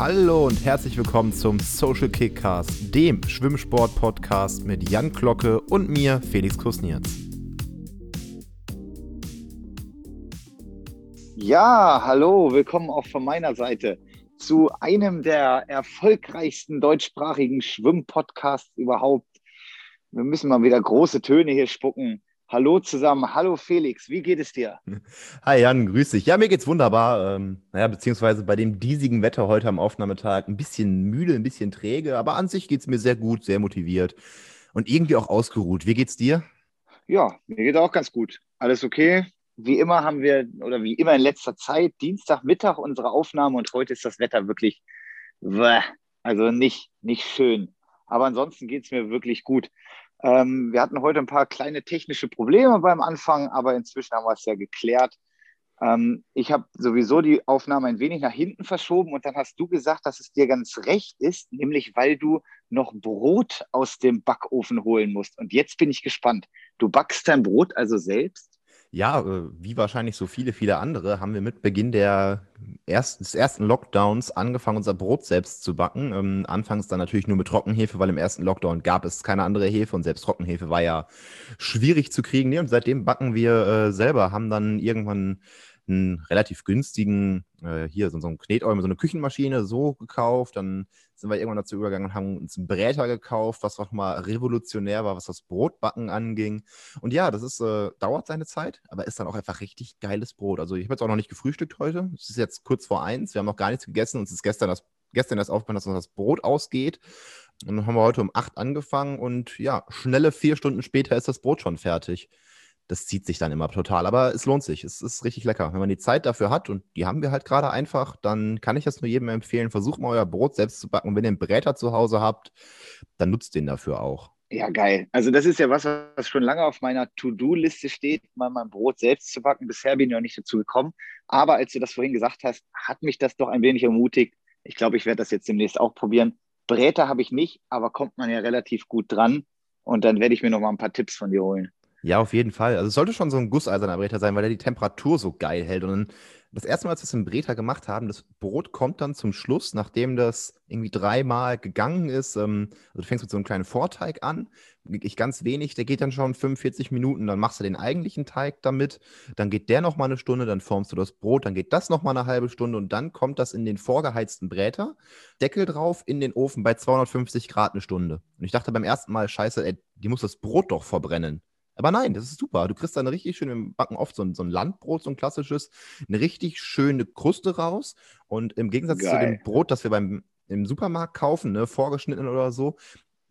Hallo und herzlich willkommen zum Social Kickcast, dem Schwimmsport-Podcast mit Jan Glocke und mir, Felix Kusnierz. Ja, hallo, willkommen auch von meiner Seite zu einem der erfolgreichsten deutschsprachigen Schwimmpodcasts überhaupt. Wir müssen mal wieder große Töne hier spucken. Hallo zusammen, hallo Felix, wie geht es dir? Hi Jan, grüß dich. Ja, mir geht's wunderbar. Ähm, naja, beziehungsweise bei dem diesigen Wetter heute am Aufnahmetag ein bisschen müde, ein bisschen träge, aber an sich geht's mir sehr gut, sehr motiviert und irgendwie auch ausgeruht. Wie geht's dir? Ja, mir geht auch ganz gut. Alles okay. Wie immer haben wir, oder wie immer in letzter Zeit, Dienstagmittag unsere Aufnahme und heute ist das Wetter wirklich, also nicht, nicht schön. Aber ansonsten geht es mir wirklich gut. Ähm, wir hatten heute ein paar kleine technische Probleme beim Anfang, aber inzwischen haben wir es ja geklärt. Ähm, ich habe sowieso die Aufnahme ein wenig nach hinten verschoben und dann hast du gesagt, dass es dir ganz recht ist, nämlich weil du noch Brot aus dem Backofen holen musst. Und jetzt bin ich gespannt. Du backst dein Brot also selbst? Ja, äh, wie wahrscheinlich so viele, viele andere, haben wir mit Beginn der ersten, des ersten Lockdowns angefangen, unser Brot selbst zu backen. Ähm, anfangs dann natürlich nur mit Trockenhefe, weil im ersten Lockdown gab es keine andere Hefe und selbst Trockenhefe war ja schwierig zu kriegen. Nee, und seitdem backen wir äh, selber, haben dann irgendwann einen relativ günstigen, äh, hier so, so ein Knetäumer, so eine Küchenmaschine so gekauft. Dann sind wir irgendwann dazu übergegangen und haben uns einen Bräter gekauft, was auch mal revolutionär war, was das Brotbacken anging. Und ja, das ist, äh, dauert seine Zeit, aber ist dann auch einfach richtig geiles Brot. Also ich habe jetzt auch noch nicht gefrühstückt heute. Es ist jetzt kurz vor eins. Wir haben noch gar nichts gegessen. Uns ist gestern das gestern erst aufgefallen, dass uns das Brot ausgeht. Und dann haben wir heute um acht angefangen und ja, schnelle vier Stunden später ist das Brot schon fertig das zieht sich dann immer total. Aber es lohnt sich. Es ist richtig lecker. Wenn man die Zeit dafür hat, und die haben wir halt gerade einfach, dann kann ich das nur jedem empfehlen. Versucht mal euer Brot selbst zu backen. Und wenn ihr einen Bräter zu Hause habt, dann nutzt den dafür auch. Ja, geil. Also das ist ja was, was schon lange auf meiner To-Do-Liste steht, mal mein Brot selbst zu backen. Bisher bin ich noch nicht dazu gekommen. Aber als du das vorhin gesagt hast, hat mich das doch ein wenig ermutigt. Ich glaube, ich werde das jetzt demnächst auch probieren. Bräter habe ich nicht, aber kommt man ja relativ gut dran. Und dann werde ich mir noch mal ein paar Tipps von dir holen. Ja, auf jeden Fall. Also es sollte schon so ein gusseiserner Breter sein, weil er die Temperatur so geil hält. Und dann das erste Mal, als wir es im Breter gemacht haben, das Brot kommt dann zum Schluss, nachdem das irgendwie dreimal gegangen ist. Ähm, also du fängst mit so einem kleinen Vorteig an, ich ganz wenig, der geht dann schon 45 Minuten, dann machst du den eigentlichen Teig damit, dann geht der nochmal eine Stunde, dann formst du das Brot, dann geht das nochmal eine halbe Stunde und dann kommt das in den vorgeheizten Bräter, Deckel drauf, in den Ofen bei 250 Grad eine Stunde. Und ich dachte beim ersten Mal, scheiße, ey, die muss das Brot doch verbrennen. Aber nein, das ist super. Du kriegst da eine richtig schöne, wir backen oft so ein, so ein Landbrot, so ein klassisches, eine richtig schöne Kruste raus. Und im Gegensatz Geil. zu dem Brot, das wir beim im Supermarkt kaufen, ne, vorgeschnitten oder so,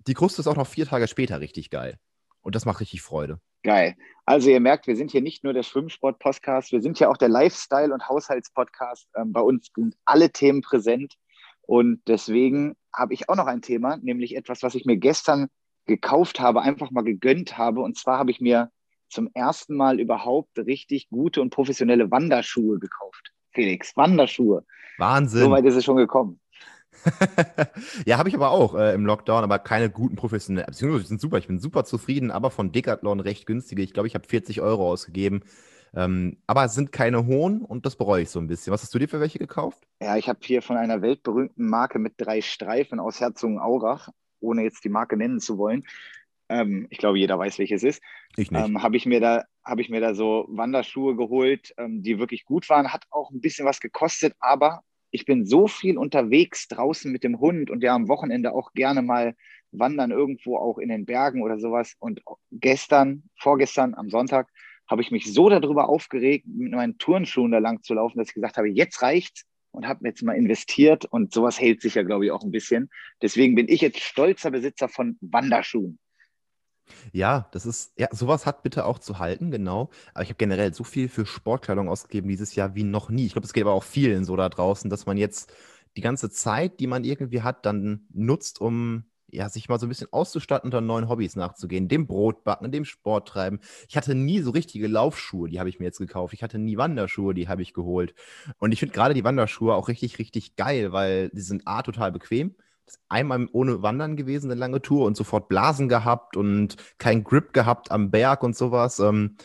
die Kruste ist auch noch vier Tage später richtig geil. Und das macht richtig Freude. Geil. Also ihr merkt, wir sind hier nicht nur der Schwimmsport-Podcast, wir sind ja auch der Lifestyle- und Haushalts-Podcast. Ähm, bei uns sind alle Themen präsent. Und deswegen habe ich auch noch ein Thema, nämlich etwas, was ich mir gestern gekauft habe, einfach mal gegönnt habe. Und zwar habe ich mir zum ersten Mal überhaupt richtig gute und professionelle Wanderschuhe gekauft. Felix, Wanderschuhe. Wahnsinn. So weit ist es schon gekommen. ja, habe ich aber auch äh, im Lockdown, aber keine guten professionellen. Beziehungsweise sind super, ich bin super zufrieden, aber von Decathlon recht günstige. Ich glaube, ich habe 40 Euro ausgegeben. Ähm, aber es sind keine hohen und das bereue ich so ein bisschen. Was hast du dir für welche gekauft? Ja, ich habe hier von einer weltberühmten Marke mit drei Streifen aus Herzogenaurach ohne jetzt die Marke nennen zu wollen, ähm, ich glaube, jeder weiß, welches ist. Ich. Ähm, habe ich, mir da, hab ich mir da so Wanderschuhe geholt, ähm, die wirklich gut waren. Hat auch ein bisschen was gekostet, aber ich bin so viel unterwegs draußen mit dem Hund und ja am Wochenende auch gerne mal wandern, irgendwo auch in den Bergen oder sowas. Und gestern, vorgestern, am Sonntag, habe ich mich so darüber aufgeregt, mit meinen Turnschuhen da lang zu laufen, dass ich gesagt habe, jetzt reicht's und habe jetzt mal investiert und sowas hält sich ja, glaube ich, auch ein bisschen. Deswegen bin ich jetzt stolzer Besitzer von Wanderschuhen. Ja, das ist, ja, sowas hat bitte auch zu halten, genau. Aber ich habe generell so viel für Sportkleidung ausgegeben dieses Jahr wie noch nie. Ich glaube, es geht aber auch vielen so da draußen, dass man jetzt die ganze Zeit, die man irgendwie hat, dann nutzt, um ja, sich mal so ein bisschen auszustatten und dann neuen Hobbys nachzugehen, dem Brotbacken, dem Sport treiben. Ich hatte nie so richtige Laufschuhe, die habe ich mir jetzt gekauft. Ich hatte nie Wanderschuhe, die habe ich geholt. Und ich finde gerade die Wanderschuhe auch richtig, richtig geil, weil die sind A, total bequem. Einmal ohne Wandern gewesen, eine lange Tour und sofort Blasen gehabt und kein Grip gehabt am Berg und sowas. Ähm,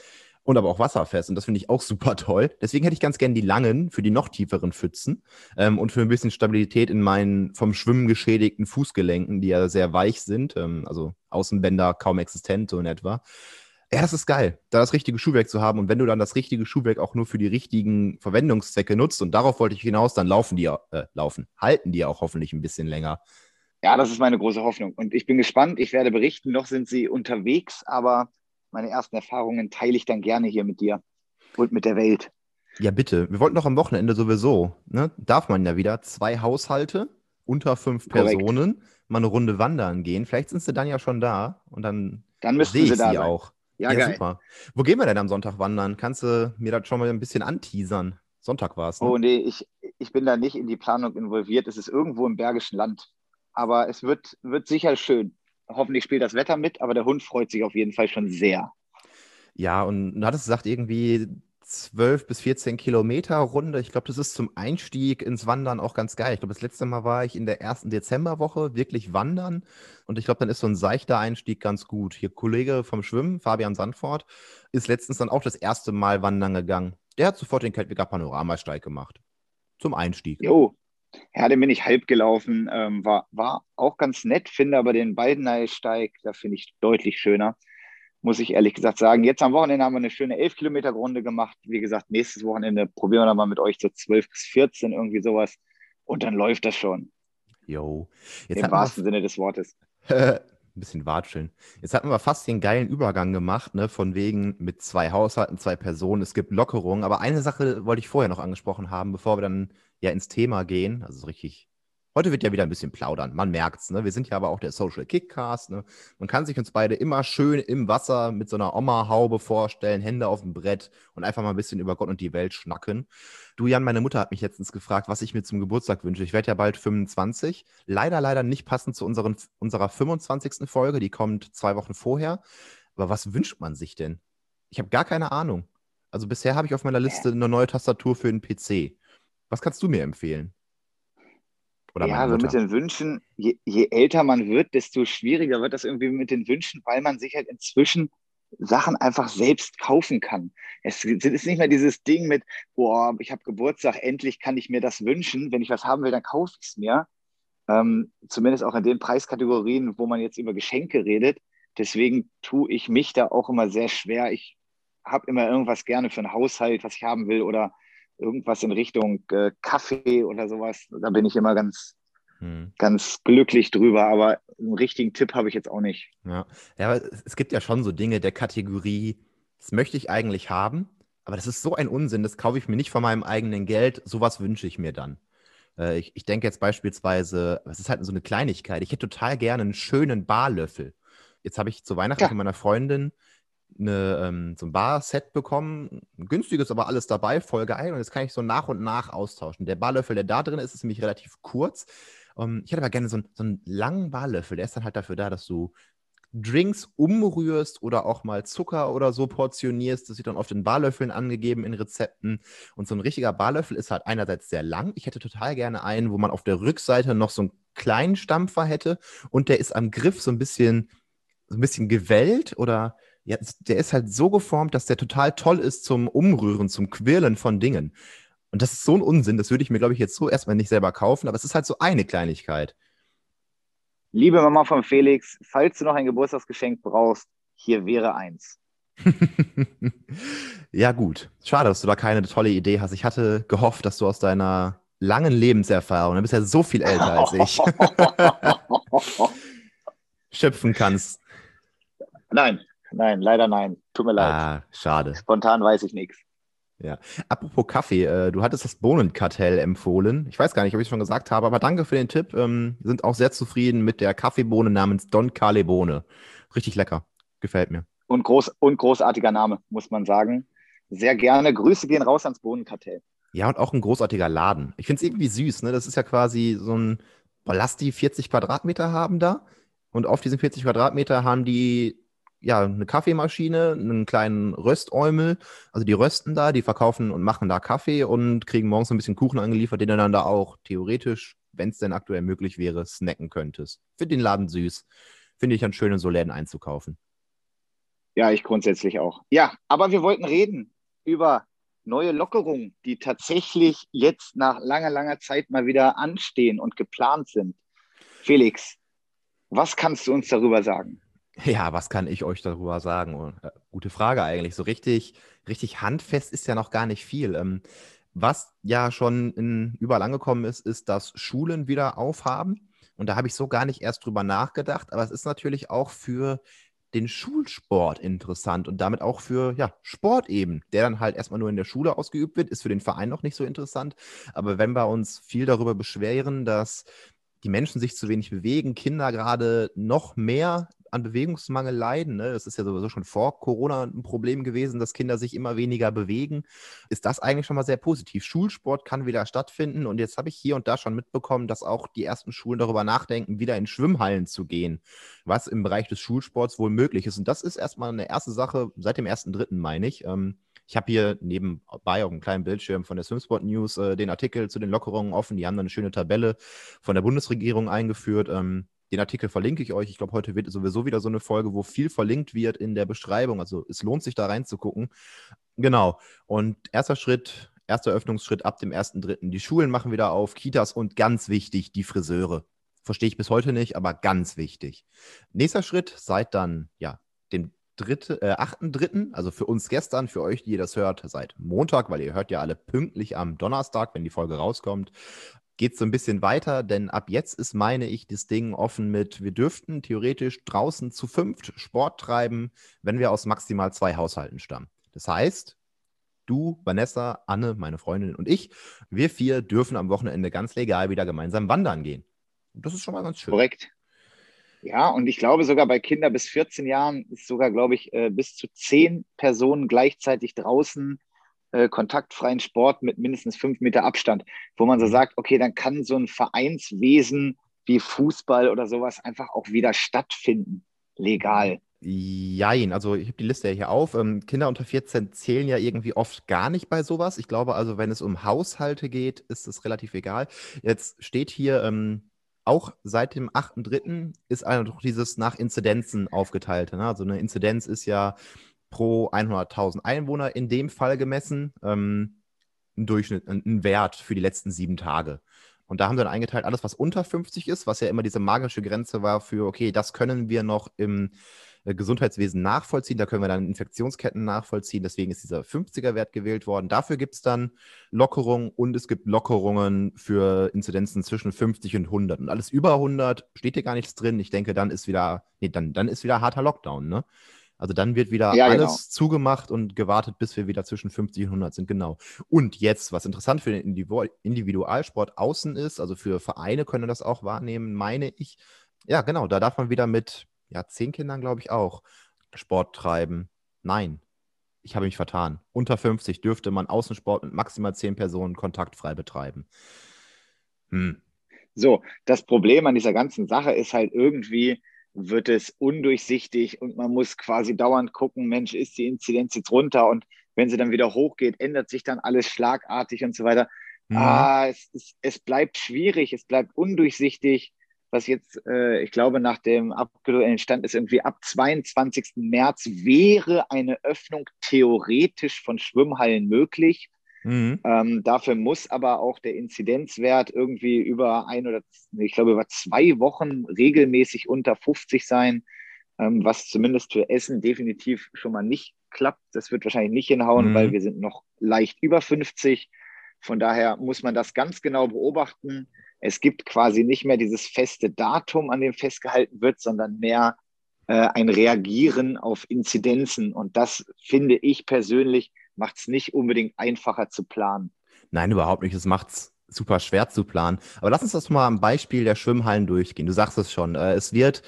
und aber auch wasserfest. Und das finde ich auch super toll. Deswegen hätte ich ganz gern die langen für die noch tieferen Pfützen ähm, und für ein bisschen Stabilität in meinen vom Schwimmen geschädigten Fußgelenken, die ja sehr weich sind, ähm, also Außenbänder kaum existent so in etwa. Ja, das ist geil, da das richtige Schuhwerk zu haben. Und wenn du dann das richtige Schuhwerk auch nur für die richtigen Verwendungszwecke nutzt, und darauf wollte ich hinaus, dann laufen die, äh, laufen, halten die auch hoffentlich ein bisschen länger. Ja, das ist meine große Hoffnung. Und ich bin gespannt. Ich werde berichten. Noch sind sie unterwegs, aber meine ersten Erfahrungen teile ich dann gerne hier mit dir und mit der Welt. Ja, bitte. Wir wollten doch am Wochenende sowieso, ne? Darf man ja wieder zwei Haushalte unter fünf Korrekt. Personen mal eine Runde wandern gehen. Vielleicht sind sie dann ja schon da und dann, dann müssen sie da sie auch. Ja, ja super. Wo gehen wir denn am Sonntag wandern? Kannst du mir das schon mal ein bisschen anteasern? Sonntag war es. Ne? Oh nee, ich, ich bin da nicht in die Planung involviert. Es ist irgendwo im Bergischen Land. Aber es wird, wird sicher schön. Hoffentlich spielt das Wetter mit, aber der Hund freut sich auf jeden Fall schon sehr. Ja, und du hattest gesagt, irgendwie 12 bis 14 Kilometer Runde. Ich glaube, das ist zum Einstieg ins Wandern auch ganz geil. Ich glaube, das letzte Mal war ich in der ersten Dezemberwoche wirklich wandern. Und ich glaube, dann ist so ein seichter Einstieg ganz gut. Hier Kollege vom Schwimmen, Fabian Sandfort, ist letztens dann auch das erste Mal wandern gegangen. Der hat sofort den Kettwiger Panoramasteig gemacht. Zum Einstieg. Jo, ja, den bin ich halb gelaufen. Ähm, war, war auch ganz nett, finde aber den Baldeneysteig, da finde ich deutlich schöner muss ich ehrlich gesagt sagen. Jetzt am Wochenende haben wir eine schöne 11 Kilometer Runde gemacht. Wie gesagt, nächstes Wochenende probieren wir dann mal mit euch so 12 bis 14, irgendwie sowas. Und dann läuft das schon. Jo. Im wahrsten Sinne des Wortes. ein bisschen watscheln. Jetzt hatten wir fast den geilen Übergang gemacht, ne, von wegen mit zwei Haushalten, zwei Personen. Es gibt Lockerungen. Aber eine Sache wollte ich vorher noch angesprochen haben, bevor wir dann ja ins Thema gehen. Also so richtig Heute wird ja wieder ein bisschen plaudern. Man merkt's, ne? Wir sind ja aber auch der Social Kickcast, ne? Man kann sich uns beide immer schön im Wasser mit so einer Oma-Haube vorstellen, Hände auf dem Brett und einfach mal ein bisschen über Gott und die Welt schnacken. Du, Jan, meine Mutter hat mich letztens gefragt, was ich mir zum Geburtstag wünsche. Ich werde ja bald 25. Leider, leider nicht passend zu unseren, unserer 25. Folge. Die kommt zwei Wochen vorher. Aber was wünscht man sich denn? Ich habe gar keine Ahnung. Also bisher habe ich auf meiner Liste eine neue Tastatur für den PC. Was kannst du mir empfehlen? Oder ja, also mit den Wünschen, je, je, älter man wird, desto schwieriger wird das irgendwie mit den Wünschen, weil man sich halt inzwischen Sachen einfach selbst kaufen kann. Es ist nicht mehr dieses Ding mit, boah, ich habe Geburtstag, endlich kann ich mir das wünschen. Wenn ich was haben will, dann kaufe ich es mir. Ähm, zumindest auch in den Preiskategorien, wo man jetzt über Geschenke redet. Deswegen tue ich mich da auch immer sehr schwer. Ich habe immer irgendwas gerne für einen Haushalt, was ich haben will oder irgendwas in Richtung äh, Kaffee oder sowas. Da bin ich immer ganz, hm. ganz glücklich drüber, aber einen richtigen Tipp habe ich jetzt auch nicht. Ja. ja, aber es gibt ja schon so Dinge der Kategorie, das möchte ich eigentlich haben, aber das ist so ein Unsinn, das kaufe ich mir nicht von meinem eigenen Geld, sowas wünsche ich mir dann. Äh, ich, ich denke jetzt beispielsweise, es ist halt so eine Kleinigkeit, ich hätte total gerne einen schönen Barlöffel. Jetzt habe ich zu Weihnachten ja. von meiner Freundin eine, ähm, so ein Bar-Set bekommen. Günstiges, aber alles dabei, voll geil. Und jetzt kann ich so nach und nach austauschen. Der Barlöffel, der da drin ist, ist nämlich relativ kurz. Ähm, ich hätte aber gerne so, ein, so einen langen Barlöffel. Der ist dann halt dafür da, dass du Drinks umrührst oder auch mal Zucker oder so portionierst. Das wird dann oft in Barlöffeln angegeben in Rezepten. Und so ein richtiger Barlöffel ist halt einerseits sehr lang. Ich hätte total gerne einen, wo man auf der Rückseite noch so einen kleinen Stampfer hätte und der ist am Griff so ein bisschen, so ein bisschen gewellt oder ja, der ist halt so geformt, dass der total toll ist zum Umrühren, zum Quirlen von Dingen. Und das ist so ein Unsinn, das würde ich mir, glaube ich, jetzt so erstmal nicht selber kaufen, aber es ist halt so eine Kleinigkeit. Liebe Mama von Felix, falls du noch ein Geburtstagsgeschenk brauchst, hier wäre eins. ja, gut. Schade, dass du da keine tolle Idee hast. Ich hatte gehofft, dass du aus deiner langen Lebenserfahrung, du bist ja so viel älter als ich, schöpfen kannst. Nein, nein, leider nein. Tut mir leid. Ah, schade. Spontan weiß ich nichts. Ja. Apropos Kaffee, äh, du hattest das Bohnenkartell empfohlen. Ich weiß gar nicht, ob ich es schon gesagt habe, aber danke für den Tipp. Ähm, sind auch sehr zufrieden mit der Kaffeebohne namens Don Carle Bohne. Richtig lecker. Gefällt mir. Und, groß, und großartiger Name, muss man sagen. Sehr gerne. Grüße gehen raus ans Bohnenkartell. Ja, und auch ein großartiger Laden. Ich finde es irgendwie süß, ne? Das ist ja quasi so ein, lass die 40 Quadratmeter haben da. Und auf diesen 40 Quadratmeter haben die ja, eine Kaffeemaschine, einen kleinen Röstäumel. Also die rösten da, die verkaufen und machen da Kaffee und kriegen morgens ein bisschen Kuchen angeliefert, den du dann da auch theoretisch, wenn es denn aktuell möglich wäre, snacken könntest. Finde den Laden süß. Finde ich dann schön, in so Läden einzukaufen. Ja, ich grundsätzlich auch. Ja, aber wir wollten reden über neue Lockerungen, die tatsächlich jetzt nach langer, langer Zeit mal wieder anstehen und geplant sind. Felix, was kannst du uns darüber sagen? Ja, was kann ich euch darüber sagen? Oh, äh, gute Frage eigentlich. So richtig, richtig handfest ist ja noch gar nicht viel. Ähm, was ja schon in, überall angekommen ist, ist, dass Schulen wieder aufhaben. Und da habe ich so gar nicht erst drüber nachgedacht. Aber es ist natürlich auch für den Schulsport interessant und damit auch für ja, Sport eben, der dann halt erstmal nur in der Schule ausgeübt wird, ist für den Verein noch nicht so interessant. Aber wenn wir uns viel darüber beschweren, dass die Menschen sich zu wenig bewegen, Kinder gerade noch mehr an Bewegungsmangel leiden. Ne? Das ist ja sowieso schon vor Corona ein Problem gewesen, dass Kinder sich immer weniger bewegen. Ist das eigentlich schon mal sehr positiv? Schulsport kann wieder stattfinden und jetzt habe ich hier und da schon mitbekommen, dass auch die ersten Schulen darüber nachdenken, wieder in Schwimmhallen zu gehen, was im Bereich des Schulsports wohl möglich ist. Und das ist erstmal eine erste Sache seit dem 1.3., meine ich. Ähm, ich habe hier nebenbei auf einem kleinen Bildschirm von der Swimsport News äh, den Artikel zu den Lockerungen offen. Die haben dann eine schöne Tabelle von der Bundesregierung eingeführt. Ähm, den Artikel verlinke ich euch. Ich glaube, heute wird sowieso wieder so eine Folge, wo viel verlinkt wird in der Beschreibung. Also es lohnt sich da reinzugucken. Genau. Und erster Schritt, erster Öffnungsschritt ab dem 1.3. Die Schulen machen wieder auf, Kitas und ganz wichtig, die Friseure. Verstehe ich bis heute nicht, aber ganz wichtig. Nächster Schritt, seit dann, ja, dem dritte, äh, 8.3., also für uns gestern, für euch, die ihr das hört, seit Montag, weil ihr hört ja alle pünktlich am Donnerstag, wenn die Folge rauskommt geht es so ein bisschen weiter, denn ab jetzt ist, meine ich, das Ding offen mit, wir dürften theoretisch draußen zu fünft Sport treiben, wenn wir aus maximal zwei Haushalten stammen. Das heißt, du, Vanessa, Anne, meine Freundin und ich, wir vier dürfen am Wochenende ganz legal wieder gemeinsam wandern gehen. Und das ist schon mal ganz schön. Korrekt. Ja, und ich glaube sogar bei Kindern bis 14 Jahren ist sogar, glaube ich, äh, bis zu zehn Personen gleichzeitig draußen äh, kontaktfreien Sport mit mindestens fünf Meter Abstand, wo man so mhm. sagt, okay, dann kann so ein Vereinswesen wie Fußball oder sowas einfach auch wieder stattfinden, legal. Jein, also ich habe die Liste ja hier auf. Ähm, Kinder unter 14 zählen ja irgendwie oft gar nicht bei sowas. Ich glaube also, wenn es um Haushalte geht, ist es relativ egal. Jetzt steht hier, ähm, auch seit dem 8.3. ist einfach dieses nach Inzidenzen aufgeteilt. Ne? Also eine Inzidenz ist ja pro 100.000 Einwohner in dem Fall gemessen, ähm, ein Durchschnitt, ein Wert für die letzten sieben Tage. Und da haben sie dann eingeteilt, alles, was unter 50 ist, was ja immer diese magische Grenze war für, okay, das können wir noch im äh, Gesundheitswesen nachvollziehen, da können wir dann Infektionsketten nachvollziehen, deswegen ist dieser 50er-Wert gewählt worden. Dafür gibt es dann Lockerungen und es gibt Lockerungen für Inzidenzen zwischen 50 und 100. Und alles über 100 steht hier gar nichts drin. Ich denke, dann ist wieder, nee, dann, dann ist wieder harter Lockdown, ne? Also dann wird wieder ja, alles genau. zugemacht und gewartet, bis wir wieder zwischen 50 und 100 sind, genau. Und jetzt, was interessant für den Individualsport außen ist, also für Vereine können das auch wahrnehmen, meine ich. Ja, genau, da darf man wieder mit, ja, zehn Kindern, glaube ich, auch Sport treiben. Nein, ich habe mich vertan. Unter 50 dürfte man Außensport mit maximal zehn Personen kontaktfrei betreiben. Hm. So, das Problem an dieser ganzen Sache ist halt irgendwie, wird es undurchsichtig und man muss quasi dauernd gucken, Mensch, ist die Inzidenz jetzt runter und wenn sie dann wieder hochgeht, ändert sich dann alles schlagartig und so weiter. Mhm. Ah, es, es, es, bleibt schwierig, es bleibt undurchsichtig, was jetzt, äh, ich glaube, nach dem aktuellen Stand ist irgendwie ab 22. März wäre eine Öffnung theoretisch von Schwimmhallen möglich. Mhm. Ähm, dafür muss aber auch der Inzidenzwert irgendwie über ein oder ich glaube über zwei Wochen regelmäßig unter 50 sein, ähm, was zumindest für Essen definitiv schon mal nicht klappt. Das wird wahrscheinlich nicht hinhauen, mhm. weil wir sind noch leicht über 50. Von daher muss man das ganz genau beobachten. Es gibt quasi nicht mehr dieses feste Datum, an dem festgehalten wird, sondern mehr äh, ein Reagieren auf Inzidenzen. Und das finde ich persönlich macht es nicht unbedingt einfacher zu planen. Nein, überhaupt nicht. Es macht es super schwer zu planen. Aber lass uns das mal am Beispiel der Schwimmhallen durchgehen. Du sagst es schon. Äh, es wird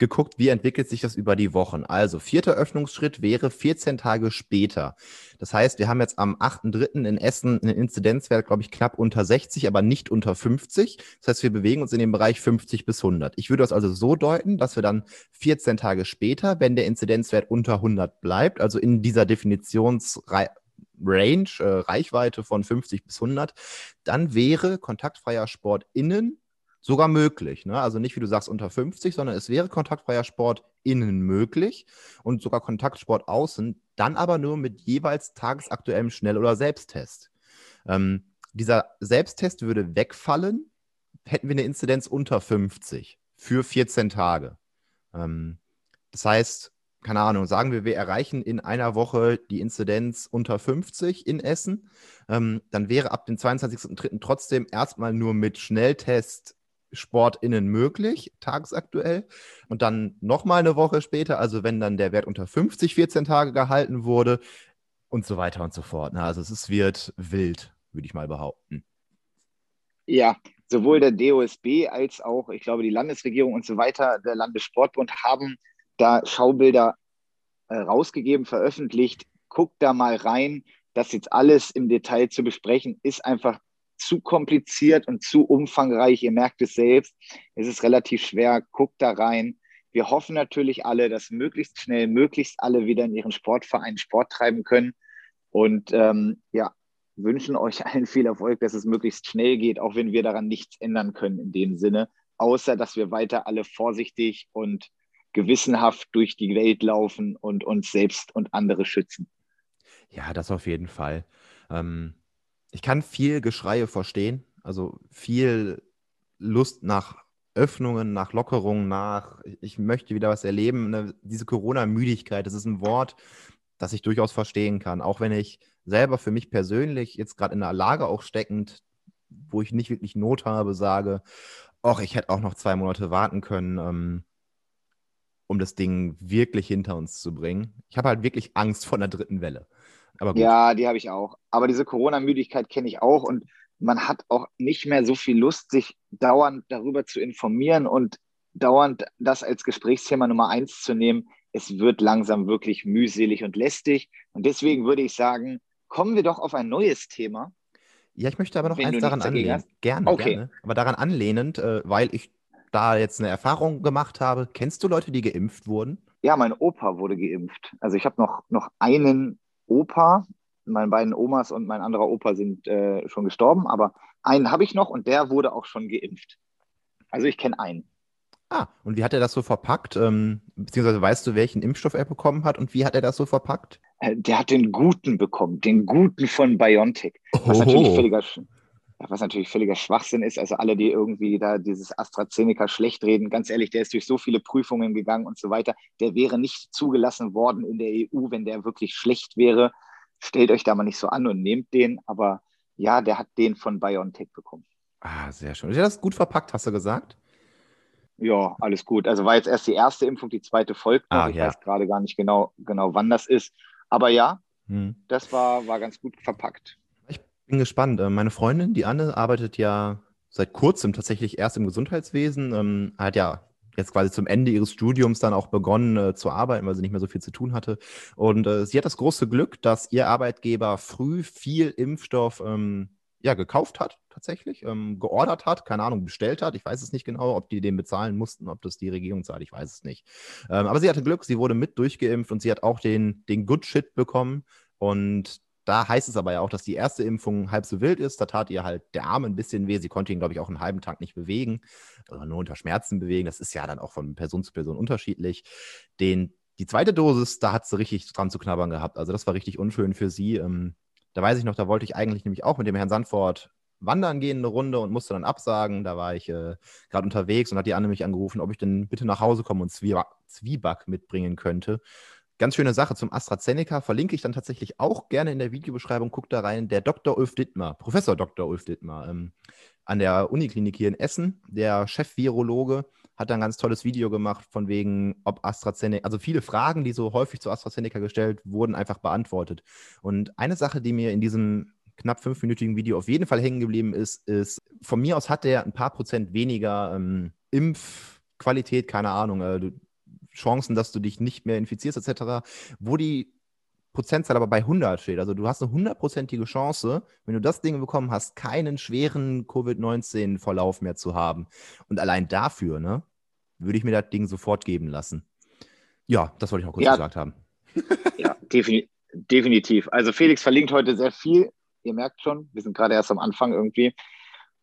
geguckt, wie entwickelt sich das über die Wochen. Also vierter Öffnungsschritt wäre 14 Tage später. Das heißt, wir haben jetzt am 8.3. in Essen einen Inzidenzwert, glaube ich, knapp unter 60, aber nicht unter 50. Das heißt, wir bewegen uns in dem Bereich 50 bis 100. Ich würde das also so deuten, dass wir dann 14 Tage später, wenn der Inzidenzwert unter 100 bleibt, also in dieser Definitionsreihe, Range, äh, Reichweite von 50 bis 100, dann wäre kontaktfreier Sport innen sogar möglich. Ne? Also nicht, wie du sagst, unter 50, sondern es wäre kontaktfreier Sport innen möglich und sogar Kontaktsport außen, dann aber nur mit jeweils tagesaktuellem Schnell- oder Selbsttest. Ähm, dieser Selbsttest würde wegfallen, hätten wir eine Inzidenz unter 50 für 14 Tage. Ähm, das heißt, keine Ahnung, sagen wir, wir erreichen in einer Woche die Inzidenz unter 50 in Essen, ähm, dann wäre ab dem 22.03. trotzdem erstmal nur mit Schnelltest SportInnen möglich, tagsaktuell. Und dann nochmal eine Woche später, also wenn dann der Wert unter 50 14 Tage gehalten wurde und so weiter und so fort. Also es wird wild, würde ich mal behaupten. Ja, sowohl der DOSB als auch, ich glaube, die Landesregierung und so weiter, der Landessportbund haben da Schaubilder äh, rausgegeben, veröffentlicht. Guckt da mal rein. Das jetzt alles im Detail zu besprechen, ist einfach zu kompliziert und zu umfangreich. Ihr merkt es selbst. Es ist relativ schwer. Guckt da rein. Wir hoffen natürlich alle, dass möglichst schnell, möglichst alle wieder in ihren Sportvereinen Sport treiben können. Und ähm, ja, wünschen euch allen viel Erfolg, dass es möglichst schnell geht, auch wenn wir daran nichts ändern können in dem Sinne, außer dass wir weiter alle vorsichtig und gewissenhaft durch die Welt laufen und uns selbst und andere schützen. Ja, das auf jeden Fall. Ähm, ich kann viel Geschreie verstehen, also viel Lust nach Öffnungen, nach Lockerungen, nach, ich möchte wieder was erleben. Ne? Diese Corona-Müdigkeit, das ist ein Wort, das ich durchaus verstehen kann. Auch wenn ich selber für mich persönlich jetzt gerade in einer Lage auch steckend, wo ich nicht wirklich Not habe, sage, ach, ich hätte auch noch zwei Monate warten können, ähm, um das Ding wirklich hinter uns zu bringen. Ich habe halt wirklich Angst vor einer dritten Welle. Ja, die habe ich auch. Aber diese Corona-Müdigkeit kenne ich auch und man hat auch nicht mehr so viel Lust, sich dauernd darüber zu informieren und dauernd das als Gesprächsthema Nummer eins zu nehmen. Es wird langsam wirklich mühselig und lästig. Und deswegen würde ich sagen, kommen wir doch auf ein neues Thema. Ja, ich möchte aber noch eins daran anlehnen. Gerne, okay. gerne. Aber daran anlehnend, äh, weil ich da jetzt eine Erfahrung gemacht habe. Kennst du Leute, die geimpft wurden? Ja, mein Opa wurde geimpft. Also ich habe noch, noch einen Opa, meine beiden Omas und mein anderer Opa sind äh, schon gestorben, aber einen habe ich noch und der wurde auch schon geimpft. Also ich kenne einen. Ah, und wie hat er das so verpackt? Ähm, beziehungsweise weißt du, welchen Impfstoff er bekommen hat und wie hat er das so verpackt? Äh, der hat den guten bekommen, den guten von BioNTech. Was natürlich völliger, was natürlich völliger Schwachsinn ist. Also alle, die irgendwie da dieses AstraZeneca schlecht reden, ganz ehrlich, der ist durch so viele Prüfungen gegangen und so weiter. Der wäre nicht zugelassen worden in der EU, wenn der wirklich schlecht wäre. Stellt euch da mal nicht so an und nehmt den. Aber ja, der hat den von BioNTech bekommen. Ah, sehr schön. Ist das gut verpackt, hast du gesagt? Ja, alles gut. Also war jetzt erst die erste Impfung, die zweite folgt noch. Ah, ich ja. weiß gerade gar nicht genau, genau, wann das ist. Aber ja, hm. das war, war ganz gut verpackt bin gespannt. Äh, meine Freundin, die Anne, arbeitet ja seit kurzem tatsächlich erst im Gesundheitswesen, ähm, hat ja jetzt quasi zum Ende ihres Studiums dann auch begonnen äh, zu arbeiten, weil sie nicht mehr so viel zu tun hatte. Und äh, sie hat das große Glück, dass ihr Arbeitgeber früh viel Impfstoff ähm, ja, gekauft hat, tatsächlich, ähm, geordert hat, keine Ahnung, bestellt hat. Ich weiß es nicht genau, ob die den bezahlen mussten, ob das die Regierung zahlt, ich weiß es nicht. Ähm, aber sie hatte Glück, sie wurde mit durchgeimpft und sie hat auch den, den Good Shit bekommen. Und da heißt es aber ja auch, dass die erste Impfung halb so wild ist. Da tat ihr halt der Arm ein bisschen weh. Sie konnte ihn, glaube ich, auch einen halben Tag nicht bewegen oder nur unter Schmerzen bewegen. Das ist ja dann auch von Person zu Person unterschiedlich. Den, die zweite Dosis, da hat sie richtig dran zu knabbern gehabt. Also das war richtig unschön für sie. Ähm, da weiß ich noch, da wollte ich eigentlich nämlich auch mit dem Herrn Sandford wandern gehen eine Runde und musste dann absagen. Da war ich äh, gerade unterwegs und hat die Anne mich angerufen, ob ich denn bitte nach Hause kommen und Zwieback mitbringen könnte. Ganz schöne Sache zum AstraZeneca verlinke ich dann tatsächlich auch gerne in der Videobeschreibung. Guckt da rein. Der Dr. Ulf Dittmar, Professor Dr. Ulf Dittmar ähm, an der Uniklinik hier in Essen, der Chef-Virologe, hat da ein ganz tolles Video gemacht von wegen, ob AstraZeneca, also viele Fragen, die so häufig zu AstraZeneca gestellt wurden, einfach beantwortet. Und eine Sache, die mir in diesem knapp fünfminütigen Video auf jeden Fall hängen geblieben ist, ist, von mir aus hat der ein paar Prozent weniger ähm, Impfqualität, keine Ahnung. Äh, Chancen, dass du dich nicht mehr infizierst, etc., wo die Prozentzahl aber bei 100 steht. Also du hast eine hundertprozentige Chance, wenn du das Ding bekommen hast, keinen schweren Covid-19-Verlauf mehr zu haben. Und allein dafür, ne, würde ich mir das Ding sofort geben lassen. Ja, das wollte ich auch kurz ja. gesagt haben. Ja, defini definitiv. Also Felix verlinkt heute sehr viel. Ihr merkt schon, wir sind gerade erst am Anfang irgendwie.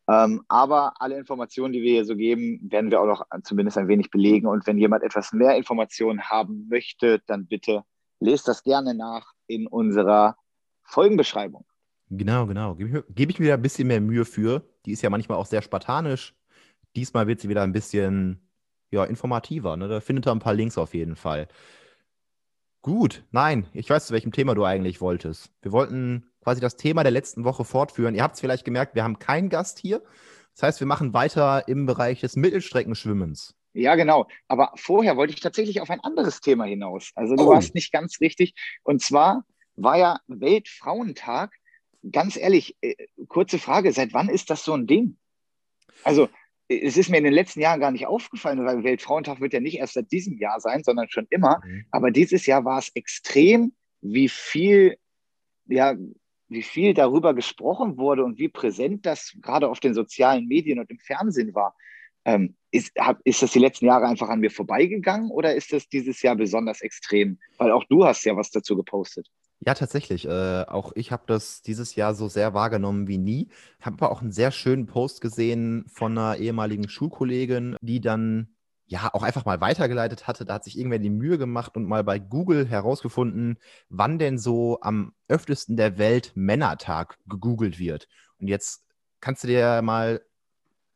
Ähm, aber alle Informationen, die wir hier so geben, werden wir auch noch zumindest ein wenig belegen. Und wenn jemand etwas mehr Informationen haben möchte, dann bitte lest das gerne nach in unserer Folgenbeschreibung. Genau, genau. Gebe ich, geb ich mir wieder ein bisschen mehr Mühe für. Die ist ja manchmal auch sehr spartanisch. Diesmal wird sie wieder ein bisschen ja, informativer. Ne? Da findet ihr ein paar Links auf jeden Fall. Gut, nein, ich weiß, zu welchem Thema du eigentlich wolltest. Wir wollten quasi das Thema der letzten Woche fortführen. Ihr habt es vielleicht gemerkt, wir haben keinen Gast hier. Das heißt, wir machen weiter im Bereich des Mittelstreckenschwimmens. Ja, genau. Aber vorher wollte ich tatsächlich auf ein anderes Thema hinaus. Also du oh. warst nicht ganz richtig. Und zwar war ja Weltfrauentag. Ganz ehrlich, äh, kurze Frage, seit wann ist das so ein Ding? Also es ist mir in den letzten Jahren gar nicht aufgefallen, weil Weltfrauentag wird ja nicht erst seit diesem Jahr sein, sondern schon immer. Mhm. Aber dieses Jahr war es extrem, wie viel, ja, wie viel darüber gesprochen wurde und wie präsent das gerade auf den sozialen Medien und im Fernsehen war. Ähm, ist, hab, ist das die letzten Jahre einfach an mir vorbeigegangen oder ist das dieses Jahr besonders extrem? Weil auch du hast ja was dazu gepostet. Ja, tatsächlich. Äh, auch ich habe das dieses Jahr so sehr wahrgenommen wie nie. Habe aber auch einen sehr schönen Post gesehen von einer ehemaligen Schulkollegin, die dann ja auch einfach mal weitergeleitet hatte. Da hat sich irgendwer die Mühe gemacht und mal bei Google herausgefunden, wann denn so am öftesten der Welt Männertag gegoogelt wird. Und jetzt kannst du dir mal,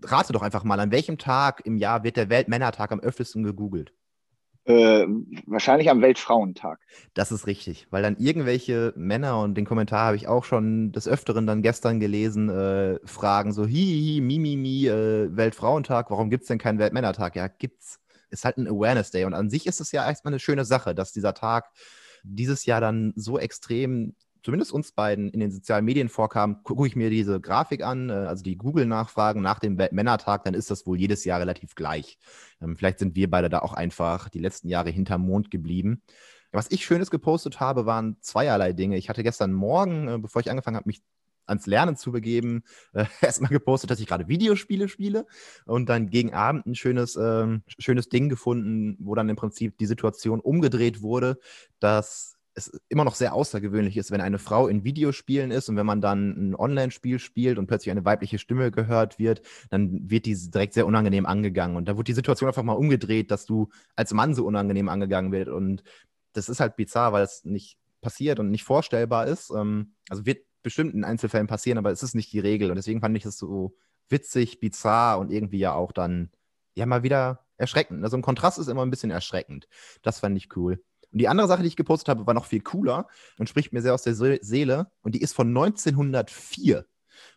rate doch einfach mal, an welchem Tag im Jahr wird der Weltmännertag am öftesten gegoogelt? Äh, wahrscheinlich am Weltfrauentag. Das ist richtig, weil dann irgendwelche Männer, und den Kommentar habe ich auch schon des Öfteren dann gestern gelesen, äh, fragen so, hi, mi, mi, mi, äh, Weltfrauentag, warum gibt es denn keinen Weltmännertag? Ja, gibt's. Ist halt ein Awareness Day. Und an sich ist es ja erstmal eine schöne Sache, dass dieser Tag dieses Jahr dann so extrem zumindest uns beiden in den sozialen Medien vorkam, gucke ich mir diese Grafik an, äh, also die Google-Nachfragen nach dem Männertag, dann ist das wohl jedes Jahr relativ gleich. Ähm, vielleicht sind wir beide da auch einfach die letzten Jahre hinterm Mond geblieben. Was ich Schönes gepostet habe, waren zweierlei Dinge. Ich hatte gestern Morgen, äh, bevor ich angefangen habe, mich ans Lernen zu begeben, äh, erstmal gepostet, dass ich gerade Videospiele spiele und dann gegen Abend ein schönes, äh, schönes Ding gefunden, wo dann im Prinzip die Situation umgedreht wurde, dass es immer noch sehr außergewöhnlich ist, wenn eine Frau in Videospielen ist und wenn man dann ein Online-Spiel spielt und plötzlich eine weibliche Stimme gehört wird, dann wird die direkt sehr unangenehm angegangen. Und da wird die Situation einfach mal umgedreht, dass du als Mann so unangenehm angegangen wird. Und das ist halt bizarr, weil es nicht passiert und nicht vorstellbar ist. Ähm, also wird bestimmt in Einzelfällen passieren, aber es ist nicht die Regel. Und deswegen fand ich es so witzig, bizarr und irgendwie ja auch dann ja mal wieder erschreckend. Also ein Kontrast ist immer ein bisschen erschreckend. Das fand ich cool. Und die andere Sache, die ich gepostet habe, war noch viel cooler und spricht mir sehr aus der Seele. Und die ist von 1904,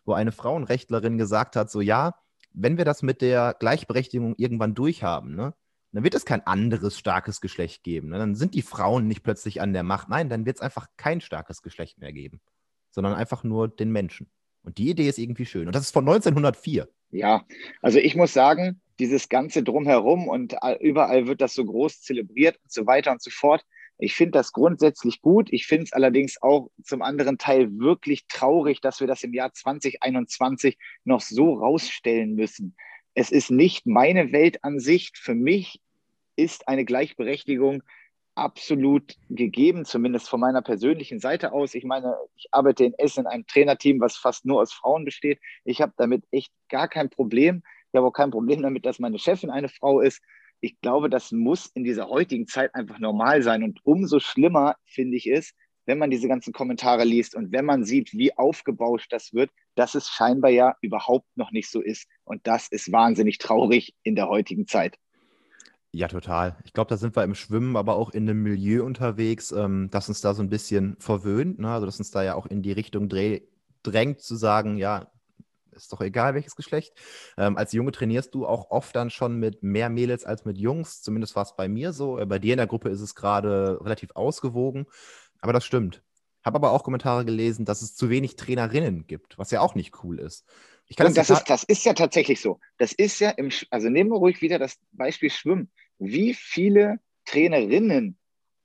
wo eine Frauenrechtlerin gesagt hat: So, ja, wenn wir das mit der Gleichberechtigung irgendwann durchhaben, ne, dann wird es kein anderes starkes Geschlecht geben. Ne? Dann sind die Frauen nicht plötzlich an der Macht. Nein, dann wird es einfach kein starkes Geschlecht mehr geben, sondern einfach nur den Menschen. Und die Idee ist irgendwie schön. Und das ist von 1904. Ja, also ich muss sagen, dieses Ganze drumherum und überall wird das so groß zelebriert und so weiter und so fort. Ich finde das grundsätzlich gut. Ich finde es allerdings auch zum anderen Teil wirklich traurig, dass wir das im Jahr 2021 noch so rausstellen müssen. Es ist nicht meine Weltansicht. Für mich ist eine Gleichberechtigung absolut gegeben, zumindest von meiner persönlichen Seite aus. Ich meine, ich arbeite in Essen in einem Trainerteam, was fast nur aus Frauen besteht. Ich habe damit echt gar kein Problem. Ich habe auch kein Problem damit, dass meine Chefin eine Frau ist. Ich glaube, das muss in dieser heutigen Zeit einfach normal sein. Und umso schlimmer, finde ich, ist, wenn man diese ganzen Kommentare liest und wenn man sieht, wie aufgebauscht das wird, dass es scheinbar ja überhaupt noch nicht so ist. Und das ist wahnsinnig traurig in der heutigen Zeit. Ja, total. Ich glaube, da sind wir im Schwimmen, aber auch in einem Milieu unterwegs, ähm, das uns da so ein bisschen verwöhnt, ne? also dass uns da ja auch in die Richtung drängt zu sagen, ja, ist doch egal, welches Geschlecht. Ähm, als Junge trainierst du auch oft dann schon mit mehr Mädels als mit Jungs. Zumindest war es bei mir so. Äh, bei dir in der Gruppe ist es gerade relativ ausgewogen. Aber das stimmt. Habe aber auch Kommentare gelesen, dass es zu wenig Trainerinnen gibt, was ja auch nicht cool ist. Ich kann Und das, das, ist, das ist ja tatsächlich so. Das ist ja im, also nehmen wir ruhig wieder das Beispiel Schwimmen. Wie viele Trainerinnen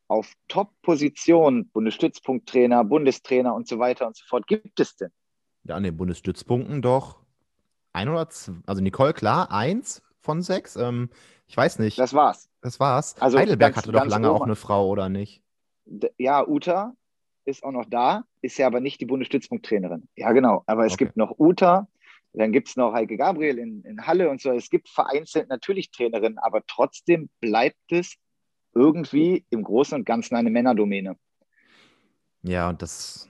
auf Top-Positionen, Bundesstützpunkttrainer, Bundestrainer und so weiter und so fort gibt es denn? Ja, an den Bundesstützpunkten doch ein oder zwei, also Nicole, klar, eins von sechs. Ähm, ich weiß nicht. Das war's. Das war's. Also Heidelberg ganz, hatte doch lange auch eine Frau, oder nicht? Ja, Uta ist auch noch da, ist ja aber nicht die Bundesstützpunkttrainerin. Ja, genau. Aber es okay. gibt noch Uta, Dann gibt es noch Heike Gabriel in, in Halle und so. Es gibt vereinzelt natürlich Trainerinnen, aber trotzdem bleibt es irgendwie im Großen und Ganzen eine Männerdomäne. Ja, und das,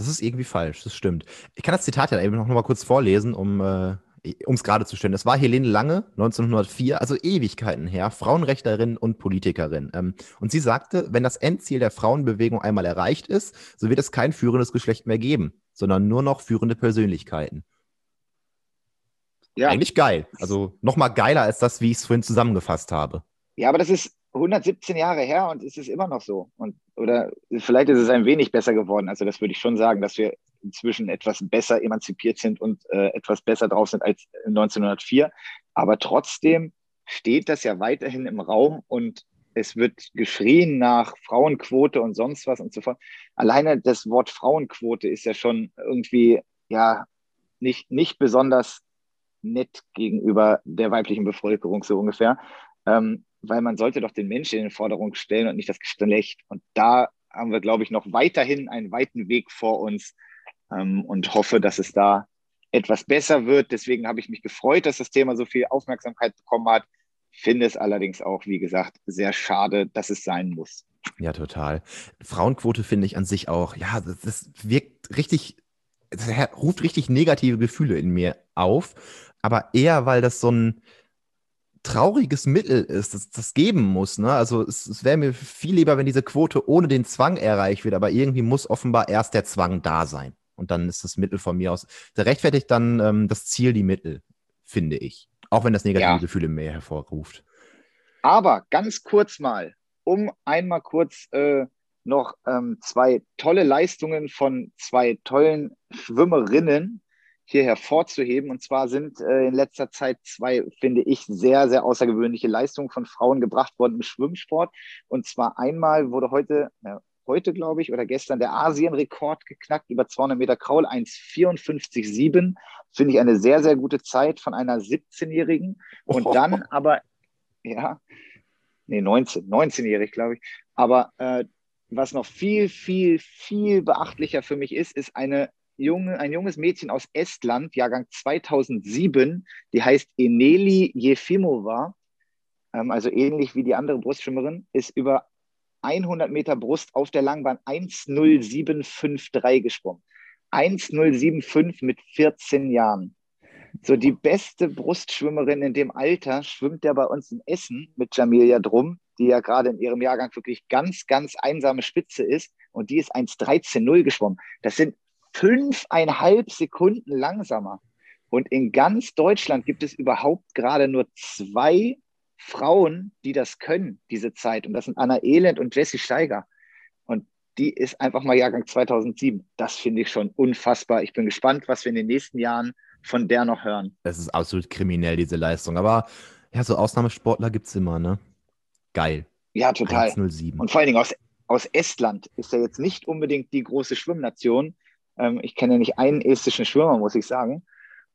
das ist irgendwie falsch, das stimmt. Ich kann das Zitat ja eben noch mal kurz vorlesen, um äh, es gerade zu stellen, das war Helene Lange, 1904, also Ewigkeiten her, Frauenrechterin und Politikerin. Ähm, und sie sagte, wenn das Endziel der Frauenbewegung einmal erreicht ist, so wird es kein führendes Geschlecht mehr geben, sondern nur noch führende Persönlichkeiten. Ja. Eigentlich geil. Also nochmal geiler als das, wie ich es vorhin zusammengefasst habe. Ja, aber das ist 117 Jahre her und es ist immer noch so. Und, oder vielleicht ist es ein wenig besser geworden. Also das würde ich schon sagen, dass wir inzwischen etwas besser emanzipiert sind und äh, etwas besser drauf sind als 1904. Aber trotzdem steht das ja weiterhin im Raum und es wird geschrien nach Frauenquote und sonst was und so fort. Alleine das Wort Frauenquote ist ja schon irgendwie ja nicht, nicht besonders nett gegenüber der weiblichen Bevölkerung, so ungefähr. Ähm, weil man sollte doch den Menschen in den Vordergrund stellen und nicht das Geschlecht. Und da haben wir, glaube ich, noch weiterhin einen weiten Weg vor uns ähm, und hoffe, dass es da etwas besser wird. Deswegen habe ich mich gefreut, dass das Thema so viel Aufmerksamkeit bekommen hat. Finde es allerdings auch, wie gesagt, sehr schade, dass es sein muss. Ja, total. Frauenquote finde ich an sich auch, ja, das, das wirkt richtig, das ruft richtig negative Gefühle in mir auf, aber eher, weil das so ein, trauriges Mittel ist, das das geben muss. Ne? Also es, es wäre mir viel lieber, wenn diese Quote ohne den Zwang erreicht wird, aber irgendwie muss offenbar erst der Zwang da sein. Und dann ist das Mittel von mir aus. Da rechtfertigt dann ähm, das Ziel die Mittel, finde ich. Auch wenn das negative ja. Gefühle mehr hervorruft. Aber ganz kurz mal, um einmal kurz äh, noch ähm, zwei tolle Leistungen von zwei tollen Schwimmerinnen hier hervorzuheben. Und zwar sind äh, in letzter Zeit zwei, finde ich, sehr, sehr außergewöhnliche Leistungen von Frauen gebracht worden im Schwimmsport. Und zwar einmal wurde heute, ja, heute glaube ich, oder gestern der Asienrekord geknackt über 200 Meter Kraul, 1,54,7. Finde ich eine sehr, sehr gute Zeit von einer 17-Jährigen. Und oh. dann aber, ja, nee, 19, 19-jährig, glaube ich. Aber äh, was noch viel, viel, viel beachtlicher für mich ist, ist eine junge, ein junges Mädchen aus Estland, Jahrgang 2007, die heißt Eneli Jefimova, ähm, also ähnlich wie die andere Brustschwimmerin, ist über 100 Meter Brust auf der Langbahn 10753 gesprungen. 1075 mit 14 Jahren. So die beste Brustschwimmerin in dem Alter schwimmt ja bei uns in Essen mit Jamilia Drum, die ja gerade in ihrem Jahrgang wirklich ganz, ganz einsame Spitze ist. Und die ist 1,13,0 geschwommen. Das sind fünfeinhalb Sekunden langsamer. Und in ganz Deutschland gibt es überhaupt gerade nur zwei Frauen, die das können, diese Zeit. Und das sind Anna Elend und Jessie Steiger. Und die ist einfach mal Jahrgang 2007. Das finde ich schon unfassbar. Ich bin gespannt, was wir in den nächsten Jahren von der noch hören. Es ist absolut kriminell, diese Leistung. Aber ja, so Ausnahmesportler gibt es immer, ne? Geil. Ja, total. 107. Und vor allen Dingen aus, aus Estland ist ja jetzt nicht unbedingt die große Schwimmnation. Ähm, ich kenne nicht einen estischen Schwimmer, muss ich sagen.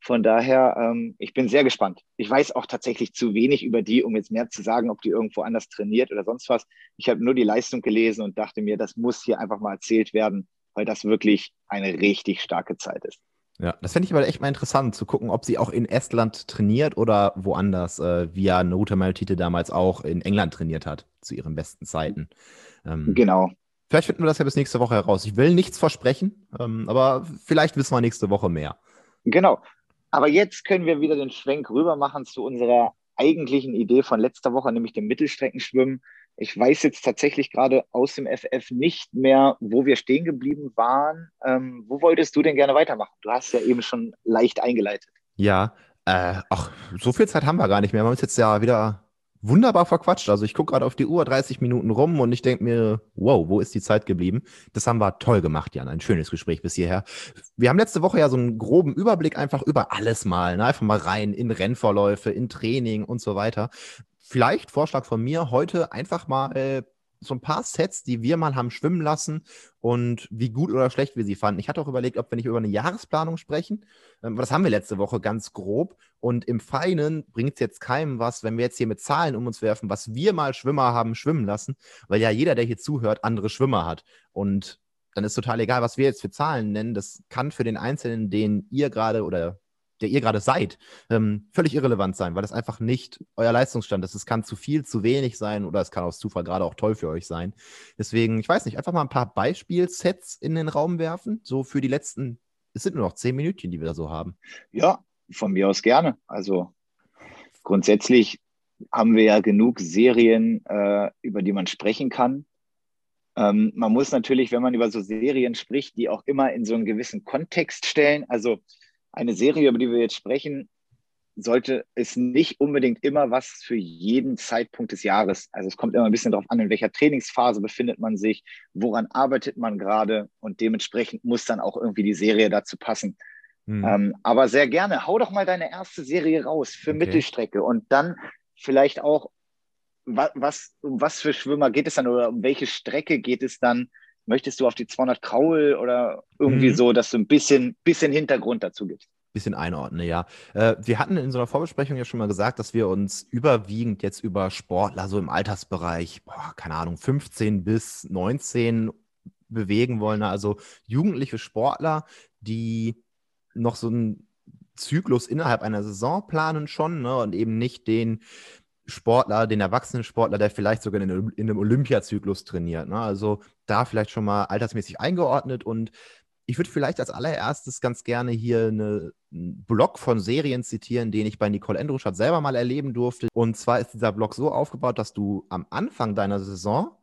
Von daher, ähm, ich bin sehr gespannt. Ich weiß auch tatsächlich zu wenig über die, um jetzt mehr zu sagen, ob die irgendwo anders trainiert oder sonst was. Ich habe nur die Leistung gelesen und dachte mir, das muss hier einfach mal erzählt werden, weil das wirklich eine richtig starke Zeit ist. Ja, das fände ich aber echt mal interessant, zu gucken, ob sie auch in Estland trainiert oder woanders, äh, wie ja Naruto Maltite damals auch in England trainiert hat, zu ihren besten Zeiten. Ähm, genau. Vielleicht finden wir das ja bis nächste Woche heraus. Ich will nichts versprechen, ähm, aber vielleicht wissen wir nächste Woche mehr. Genau. Aber jetzt können wir wieder den Schwenk rüber machen zu unserer eigentlichen Idee von letzter Woche, nämlich dem Mittelstreckenschwimmen. Ich weiß jetzt tatsächlich gerade aus dem FF nicht mehr, wo wir stehen geblieben waren. Ähm, wo wolltest du denn gerne weitermachen? Du hast ja eben schon leicht eingeleitet. Ja, äh, ach, so viel Zeit haben wir gar nicht mehr. Wir haben uns jetzt ja wieder wunderbar verquatscht. Also ich gucke gerade auf die Uhr, 30 Minuten rum und ich denke mir, wow, wo ist die Zeit geblieben? Das haben wir toll gemacht, Jan. Ein schönes Gespräch bis hierher. Wir haben letzte Woche ja so einen groben Überblick einfach über alles mal, ne? einfach mal rein in Rennvorläufe, in Training und so weiter. Vielleicht Vorschlag von mir heute einfach mal so ein paar Sets, die wir mal haben schwimmen lassen und wie gut oder schlecht wir sie fanden. Ich hatte auch überlegt, ob wir nicht über eine Jahresplanung sprechen. Ähm, das haben wir letzte Woche ganz grob. Und im Feinen bringt es jetzt keinem was, wenn wir jetzt hier mit Zahlen um uns werfen, was wir mal Schwimmer haben schwimmen lassen, weil ja jeder, der hier zuhört, andere Schwimmer hat. Und dann ist total egal, was wir jetzt für Zahlen nennen. Das kann für den Einzelnen, den ihr gerade oder der ihr gerade seid, ähm, völlig irrelevant sein, weil das einfach nicht euer Leistungsstand ist. Es kann zu viel, zu wenig sein oder es kann aus Zufall gerade auch toll für euch sein. Deswegen, ich weiß nicht, einfach mal ein paar Beispielsets in den Raum werfen, so für die letzten, es sind nur noch zehn Minütchen, die wir da so haben. Ja, von mir aus gerne. Also grundsätzlich haben wir ja genug Serien, äh, über die man sprechen kann. Ähm, man muss natürlich, wenn man über so Serien spricht, die auch immer in so einen gewissen Kontext stellen. Also eine Serie, über die wir jetzt sprechen, sollte es nicht unbedingt immer was für jeden Zeitpunkt des Jahres. Also es kommt immer ein bisschen darauf an, in welcher Trainingsphase befindet man sich, woran arbeitet man gerade und dementsprechend muss dann auch irgendwie die Serie dazu passen. Mhm. Ähm, aber sehr gerne, hau doch mal deine erste Serie raus für okay. Mittelstrecke und dann vielleicht auch, was, was, um was für Schwimmer geht es dann oder um welche Strecke geht es dann? Möchtest du auf die 200 Kraul oder irgendwie mhm. so, dass du ein bisschen, bisschen Hintergrund dazu gibst? bisschen einordne, ja. Äh, wir hatten in so einer Vorbesprechung ja schon mal gesagt, dass wir uns überwiegend jetzt über Sportler so im Altersbereich, boah, keine Ahnung, 15 bis 19 bewegen wollen. Also jugendliche Sportler, die noch so einen Zyklus innerhalb einer Saison planen schon ne, und eben nicht den Sportler, den erwachsenen Sportler, der vielleicht sogar in, in einem Olympiazyklus trainiert. Ne? Also da vielleicht schon mal altersmäßig eingeordnet und ich würde vielleicht als allererstes ganz gerne hier eine, einen Blog von Serien zitieren, den ich bei Nicole Endruschat selber mal erleben durfte. Und zwar ist dieser Blog so aufgebaut, dass du am Anfang deiner Saison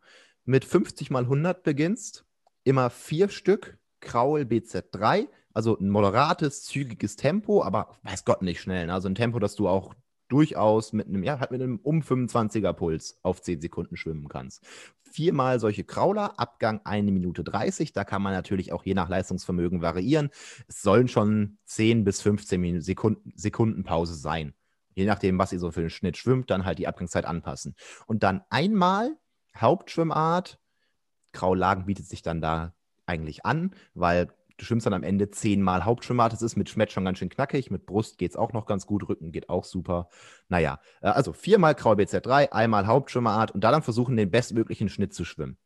mit 50 mal 100 beginnst, immer vier Stück Kraul BZ3, also ein moderates, zügiges Tempo, aber weiß Gott nicht schnell. Ne? Also ein Tempo, das du auch durchaus mit einem, ja, halt mit einem um 25er Puls auf 10 Sekunden schwimmen kannst. Viermal solche Krauler, Abgang 1 Minute 30. Da kann man natürlich auch je nach Leistungsvermögen variieren. Es sollen schon 10 bis 15 Sekunden, Sekunden Pause sein. Je nachdem, was ihr so für einen Schnitt schwimmt, dann halt die Abgangszeit anpassen. Und dann einmal Hauptschwimmart. Kraulagen bietet sich dann da eigentlich an, weil Du schwimmst dann am Ende zehnmal Hauptschwimmart. Das ist mit Schmett schon ganz schön knackig. Mit Brust geht es auch noch ganz gut. Rücken geht auch super. Naja, äh, also viermal Kraul BZ3, einmal Hauptschwimmerart und da dann versuchen, den bestmöglichen Schnitt zu schwimmen.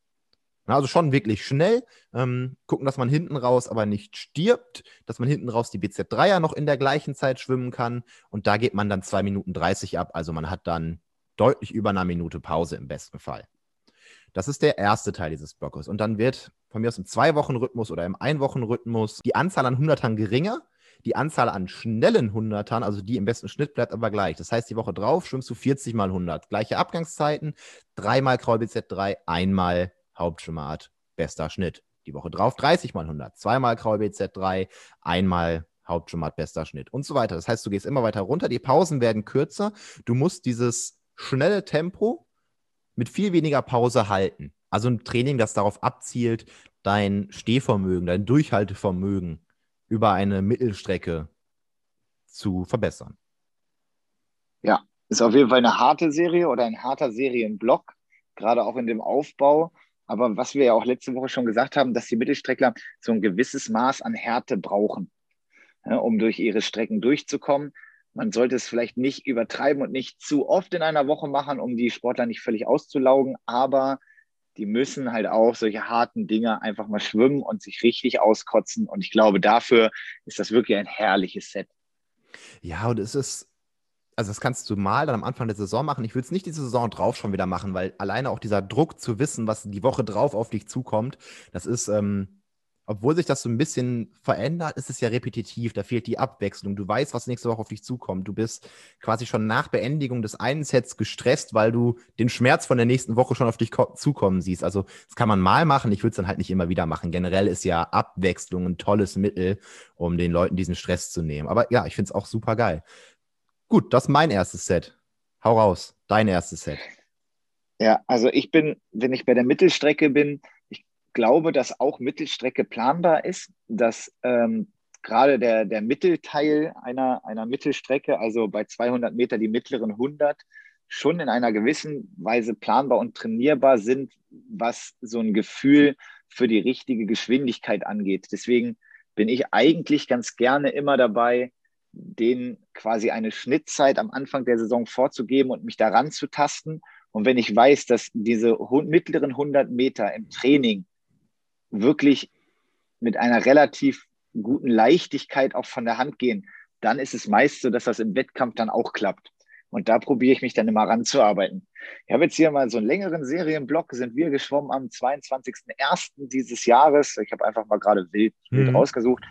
Also schon wirklich schnell. Ähm, gucken, dass man hinten raus aber nicht stirbt, dass man hinten raus die BZ3er noch in der gleichen Zeit schwimmen kann. Und da geht man dann 2 Minuten 30 ab. Also man hat dann deutlich über einer Minute Pause im besten Fall. Das ist der erste Teil dieses Blockes. Und dann wird von mir aus im Zwei-Wochen-Rhythmus oder im Ein-Wochen-Rhythmus die Anzahl an Hundertern geringer. Die Anzahl an schnellen Hundertern, also die im besten Schnitt, bleibt aber gleich. Das heißt, die Woche drauf schwimmst du 40 mal 100. Gleiche Abgangszeiten, dreimal Kraul BZ3, einmal Hauptschwimmerart, bester Schnitt. Die Woche drauf 30 mal 100, zweimal Kraul BZ3, einmal Hauptschwimmerart, bester Schnitt und so weiter. Das heißt, du gehst immer weiter runter, die Pausen werden kürzer. Du musst dieses schnelle Tempo mit viel weniger Pause halten. Also ein Training, das darauf abzielt, dein Stehvermögen, dein Durchhaltevermögen über eine Mittelstrecke zu verbessern. Ja, ist auf jeden Fall eine harte Serie oder ein harter Serienblock, gerade auch in dem Aufbau. Aber was wir ja auch letzte Woche schon gesagt haben, dass die Mittelstreckler so ein gewisses Maß an Härte brauchen, ja, um durch ihre Strecken durchzukommen. Man sollte es vielleicht nicht übertreiben und nicht zu oft in einer Woche machen, um die Sportler nicht völlig auszulaugen, aber die müssen halt auch solche harten Dinge einfach mal schwimmen und sich richtig auskotzen. Und ich glaube, dafür ist das wirklich ein herrliches Set. Ja, und es ist, also das kannst du mal dann am Anfang der Saison machen. Ich würde es nicht die Saison drauf schon wieder machen, weil alleine auch dieser Druck zu wissen, was die Woche drauf auf dich zukommt, das ist, ähm, obwohl sich das so ein bisschen verändert, ist es ja repetitiv. Da fehlt die Abwechslung. Du weißt, was nächste Woche auf dich zukommt. Du bist quasi schon nach Beendigung des einen Sets gestresst, weil du den Schmerz von der nächsten Woche schon auf dich zukommen siehst. Also, das kann man mal machen. Ich würde es dann halt nicht immer wieder machen. Generell ist ja Abwechslung ein tolles Mittel, um den Leuten diesen Stress zu nehmen. Aber ja, ich finde es auch super geil. Gut, das ist mein erstes Set. Hau raus. Dein erstes Set. Ja, also ich bin, wenn ich bei der Mittelstrecke bin, glaube, dass auch Mittelstrecke planbar ist, dass ähm, gerade der, der Mittelteil einer, einer Mittelstrecke, also bei 200 Meter die mittleren 100, schon in einer gewissen Weise planbar und trainierbar sind, was so ein Gefühl für die richtige Geschwindigkeit angeht. Deswegen bin ich eigentlich ganz gerne immer dabei, denen quasi eine Schnittzeit am Anfang der Saison vorzugeben und mich daran zu tasten. Und wenn ich weiß, dass diese mittleren 100 Meter im Training wirklich mit einer relativ guten Leichtigkeit auch von der Hand gehen, dann ist es meist so, dass das im Wettkampf dann auch klappt. Und da probiere ich mich dann immer ranzuarbeiten. Ich habe jetzt hier mal so einen längeren Serienblock, sind wir geschwommen am 22.01. dieses Jahres. Ich habe einfach mal gerade wild, wild mhm. rausgesucht.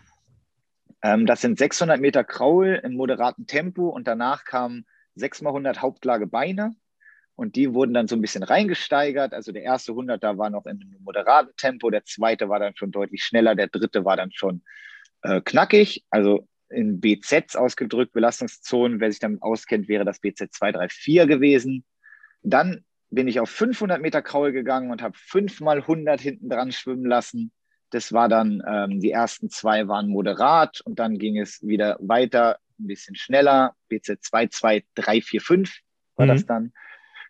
Ähm, das sind 600 Meter Kraul im moderaten Tempo und danach kamen 6 mal 100 Hauptlage Beine und die wurden dann so ein bisschen reingesteigert. Also der erste 100er war noch in einem moderaten Tempo, der zweite war dann schon deutlich schneller, der dritte war dann schon äh, knackig. Also in BZs ausgedrückt, Belastungszonen. Wer sich damit auskennt, wäre das BZ 234 gewesen. Dann bin ich auf 500 Meter Kraul gegangen und habe 5 mal 100 hinten dran schwimmen lassen. Das war dann, ähm, die ersten zwei waren moderat und dann ging es wieder weiter, ein bisschen schneller. BZ 22345 war mhm. das dann.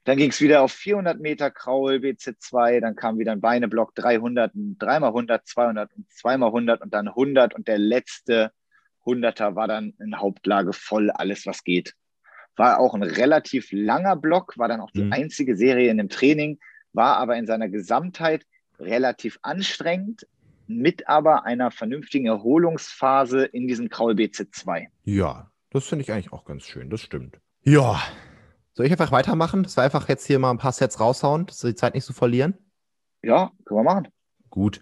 Dann ging es wieder auf 400 Meter Kraul, BZ2, dann kam wieder ein Beineblock 300, 3 mal 100, 200 und 2 mal 100 und dann 100 und der letzte 100er war dann in Hauptlage voll alles, was geht. War auch ein relativ langer Block, war dann auch die mhm. einzige Serie in dem Training, war aber in seiner Gesamtheit relativ anstrengend, mit aber einer vernünftigen Erholungsphase in diesem Kraul BZ2. Ja, das finde ich eigentlich auch ganz schön, das stimmt. Ja, soll ich einfach weitermachen? Das war einfach jetzt hier mal ein paar Sets raushauen, dass wir die Zeit nicht so verlieren? Ja, können wir machen. Gut.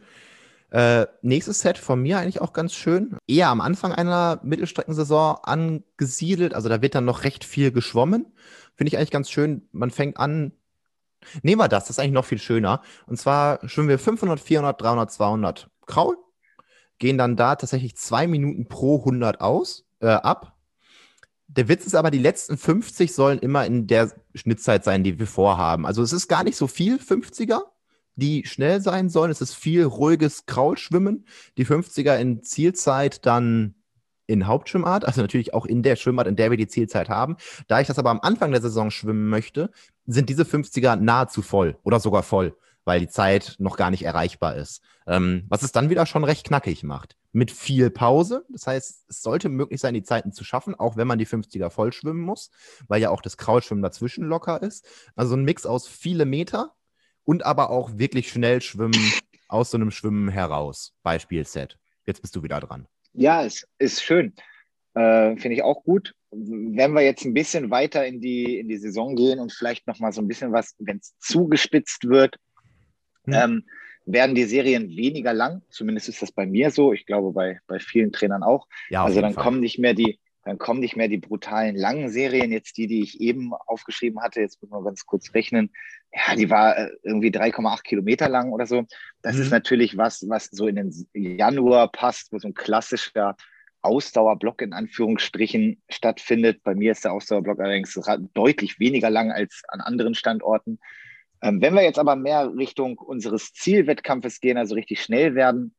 Äh, nächstes Set von mir eigentlich auch ganz schön. Eher am Anfang einer Mittelstreckensaison angesiedelt. Also da wird dann noch recht viel geschwommen. Finde ich eigentlich ganz schön. Man fängt an. Nehmen wir das, das ist eigentlich noch viel schöner. Und zwar schwimmen wir 500, 400, 300, 200 Kraul. Gehen dann da tatsächlich zwei Minuten pro 100 aus, äh, ab. Der Witz ist aber, die letzten 50 sollen immer in der Schnittzeit sein, die wir vorhaben. Also es ist gar nicht so viel 50er, die schnell sein sollen. Es ist viel ruhiges Kraulschwimmen. Die 50er in Zielzeit dann in Hauptschwimmart, also natürlich auch in der Schwimmart, in der wir die Zielzeit haben. Da ich das aber am Anfang der Saison schwimmen möchte, sind diese 50er nahezu voll oder sogar voll, weil die Zeit noch gar nicht erreichbar ist. Ähm, was es dann wieder schon recht knackig macht. Mit viel Pause. Das heißt, es sollte möglich sein, die Zeiten zu schaffen, auch wenn man die 50er voll schwimmen muss, weil ja auch das Kraulschwimmen dazwischen locker ist. Also ein Mix aus viele Meter und aber auch wirklich schnell schwimmen aus so einem Schwimmen heraus. Beispiel Set. Jetzt bist du wieder dran. Ja, es ist schön. Äh, Finde ich auch gut. Wenn wir jetzt ein bisschen weiter in die, in die Saison gehen und vielleicht noch mal so ein bisschen was, wenn es zugespitzt wird, hm. ähm, werden die Serien weniger lang. Zumindest ist das bei mir so. Ich glaube, bei, bei vielen Trainern auch. Ja, also dann Fall. kommen nicht mehr die, dann kommen nicht mehr die brutalen langen Serien, jetzt die, die ich eben aufgeschrieben hatte, jetzt müssen wir ganz kurz rechnen. Ja, die war äh, irgendwie 3,8 Kilometer lang oder so. Das mhm. ist natürlich was, was so in den Januar passt, wo so ein klassischer Ausdauerblock in Anführungsstrichen stattfindet. Bei mir ist der Ausdauerblock allerdings deutlich weniger lang als an anderen Standorten. Ähm, wenn wir jetzt aber mehr Richtung unseres Zielwettkampfes gehen, also richtig schnell werden,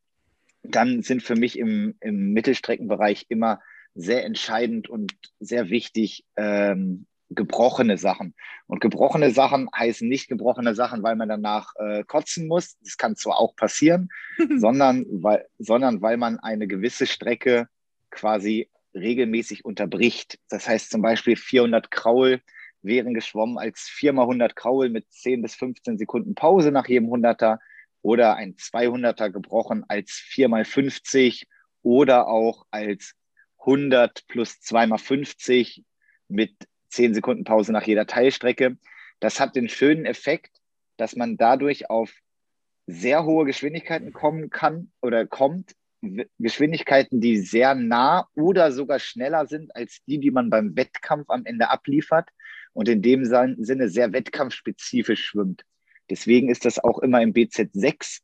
dann sind für mich im, im Mittelstreckenbereich immer sehr entscheidend und sehr wichtig ähm, gebrochene Sachen. Und gebrochene Sachen heißen nicht gebrochene Sachen, weil man danach äh, kotzen muss. Das kann zwar auch passieren, sondern, weil, sondern weil man eine gewisse Strecke quasi regelmäßig unterbricht. Das heißt zum Beispiel 400 Kraul wären geschwommen als 4 mal 100 Kraul mit 10 bis 15 Sekunden Pause nach jedem 100er oder ein 200er gebrochen als 4 mal 50 oder auch als 100 plus 2 mal 50 mit 10 Sekunden Pause nach jeder Teilstrecke. Das hat den schönen Effekt, dass man dadurch auf sehr hohe Geschwindigkeiten kommen kann oder kommt. Geschwindigkeiten, die sehr nah oder sogar schneller sind als die, die man beim Wettkampf am Ende abliefert und in dem Sinne sehr wettkampfspezifisch schwimmt. Deswegen ist das auch immer im BZ6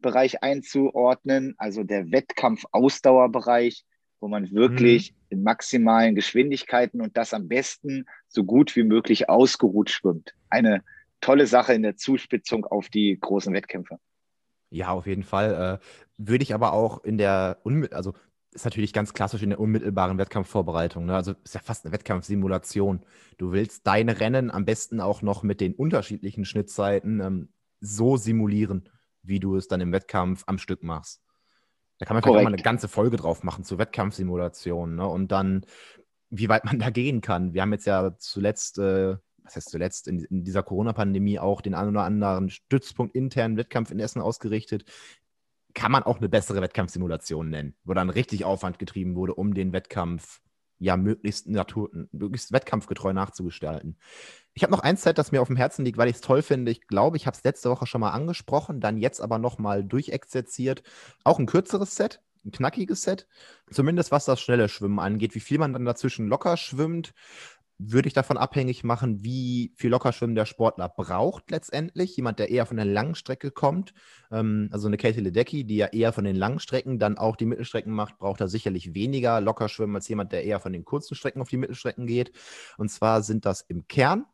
Bereich einzuordnen, also der Wettkampf-Ausdauerbereich, wo man wirklich mhm. in maximalen Geschwindigkeiten und das am besten so gut wie möglich ausgeruht schwimmt. Eine tolle Sache in der Zuspitzung auf die großen Wettkämpfe. Ja, auf jeden Fall. Äh, würde ich aber auch in der, also ist natürlich ganz klassisch in der unmittelbaren Wettkampfvorbereitung. Ne? Also ist ja fast eine Wettkampfsimulation. Du willst deine Rennen am besten auch noch mit den unterschiedlichen Schnittzeiten ähm, so simulieren, wie du es dann im Wettkampf am Stück machst. Da kann man vielleicht auch mal eine ganze Folge drauf machen zu Wettkampfsimulationen ne? und dann, wie weit man da gehen kann. Wir haben jetzt ja zuletzt, äh, was heißt zuletzt, in, in dieser Corona-Pandemie auch den einen oder anderen Stützpunkt internen Wettkampf in Essen ausgerichtet. Kann man auch eine bessere Wettkampfsimulation nennen, wo dann richtig Aufwand getrieben wurde, um den Wettkampf ja möglichst, Natur, möglichst wettkampfgetreu nachzugestalten. Ich habe noch ein Set, das mir auf dem Herzen liegt, weil ich es toll finde. Ich glaube, ich habe es letzte Woche schon mal angesprochen, dann jetzt aber nochmal durchexerziert. Auch ein kürzeres Set, ein knackiges Set. Zumindest was das schnelle Schwimmen angeht, wie viel man dann dazwischen locker schwimmt würde ich davon abhängig machen, wie viel Lockerschwimmen der Sportler braucht letztendlich. Jemand, der eher von der langen Strecke kommt, ähm, also eine Katie Ledecky, die ja eher von den langen Strecken dann auch die Mittelstrecken macht, braucht er sicherlich weniger Lockerschwimmen als jemand, der eher von den kurzen Strecken auf die Mittelstrecken geht. Und zwar sind das im Kern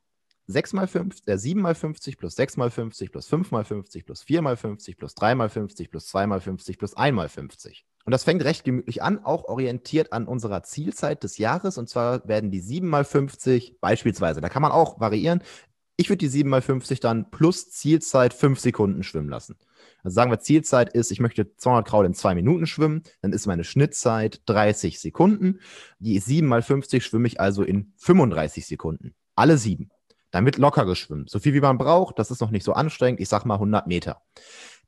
6 mal 5, äh, 7 mal 50 plus 6 mal 50 plus 5 mal 50 plus 4 mal 50 plus 3 mal 50 plus 2 mal 50 plus 1 mal 50. Und das fängt recht gemütlich an, auch orientiert an unserer Zielzeit des Jahres. Und zwar werden die 7 mal 50 beispielsweise, da kann man auch variieren. Ich würde die 7 mal 50 dann plus Zielzeit 5 Sekunden schwimmen lassen. Also sagen wir, Zielzeit ist, ich möchte 200 Kraul in 2 Minuten schwimmen, dann ist meine Schnittzeit 30 Sekunden. Die 7 mal 50 schwimme ich also in 35 Sekunden. Alle 7. Dann wird locker geschwimmt. So viel wie man braucht, das ist noch nicht so anstrengend. Ich sag mal 100 Meter.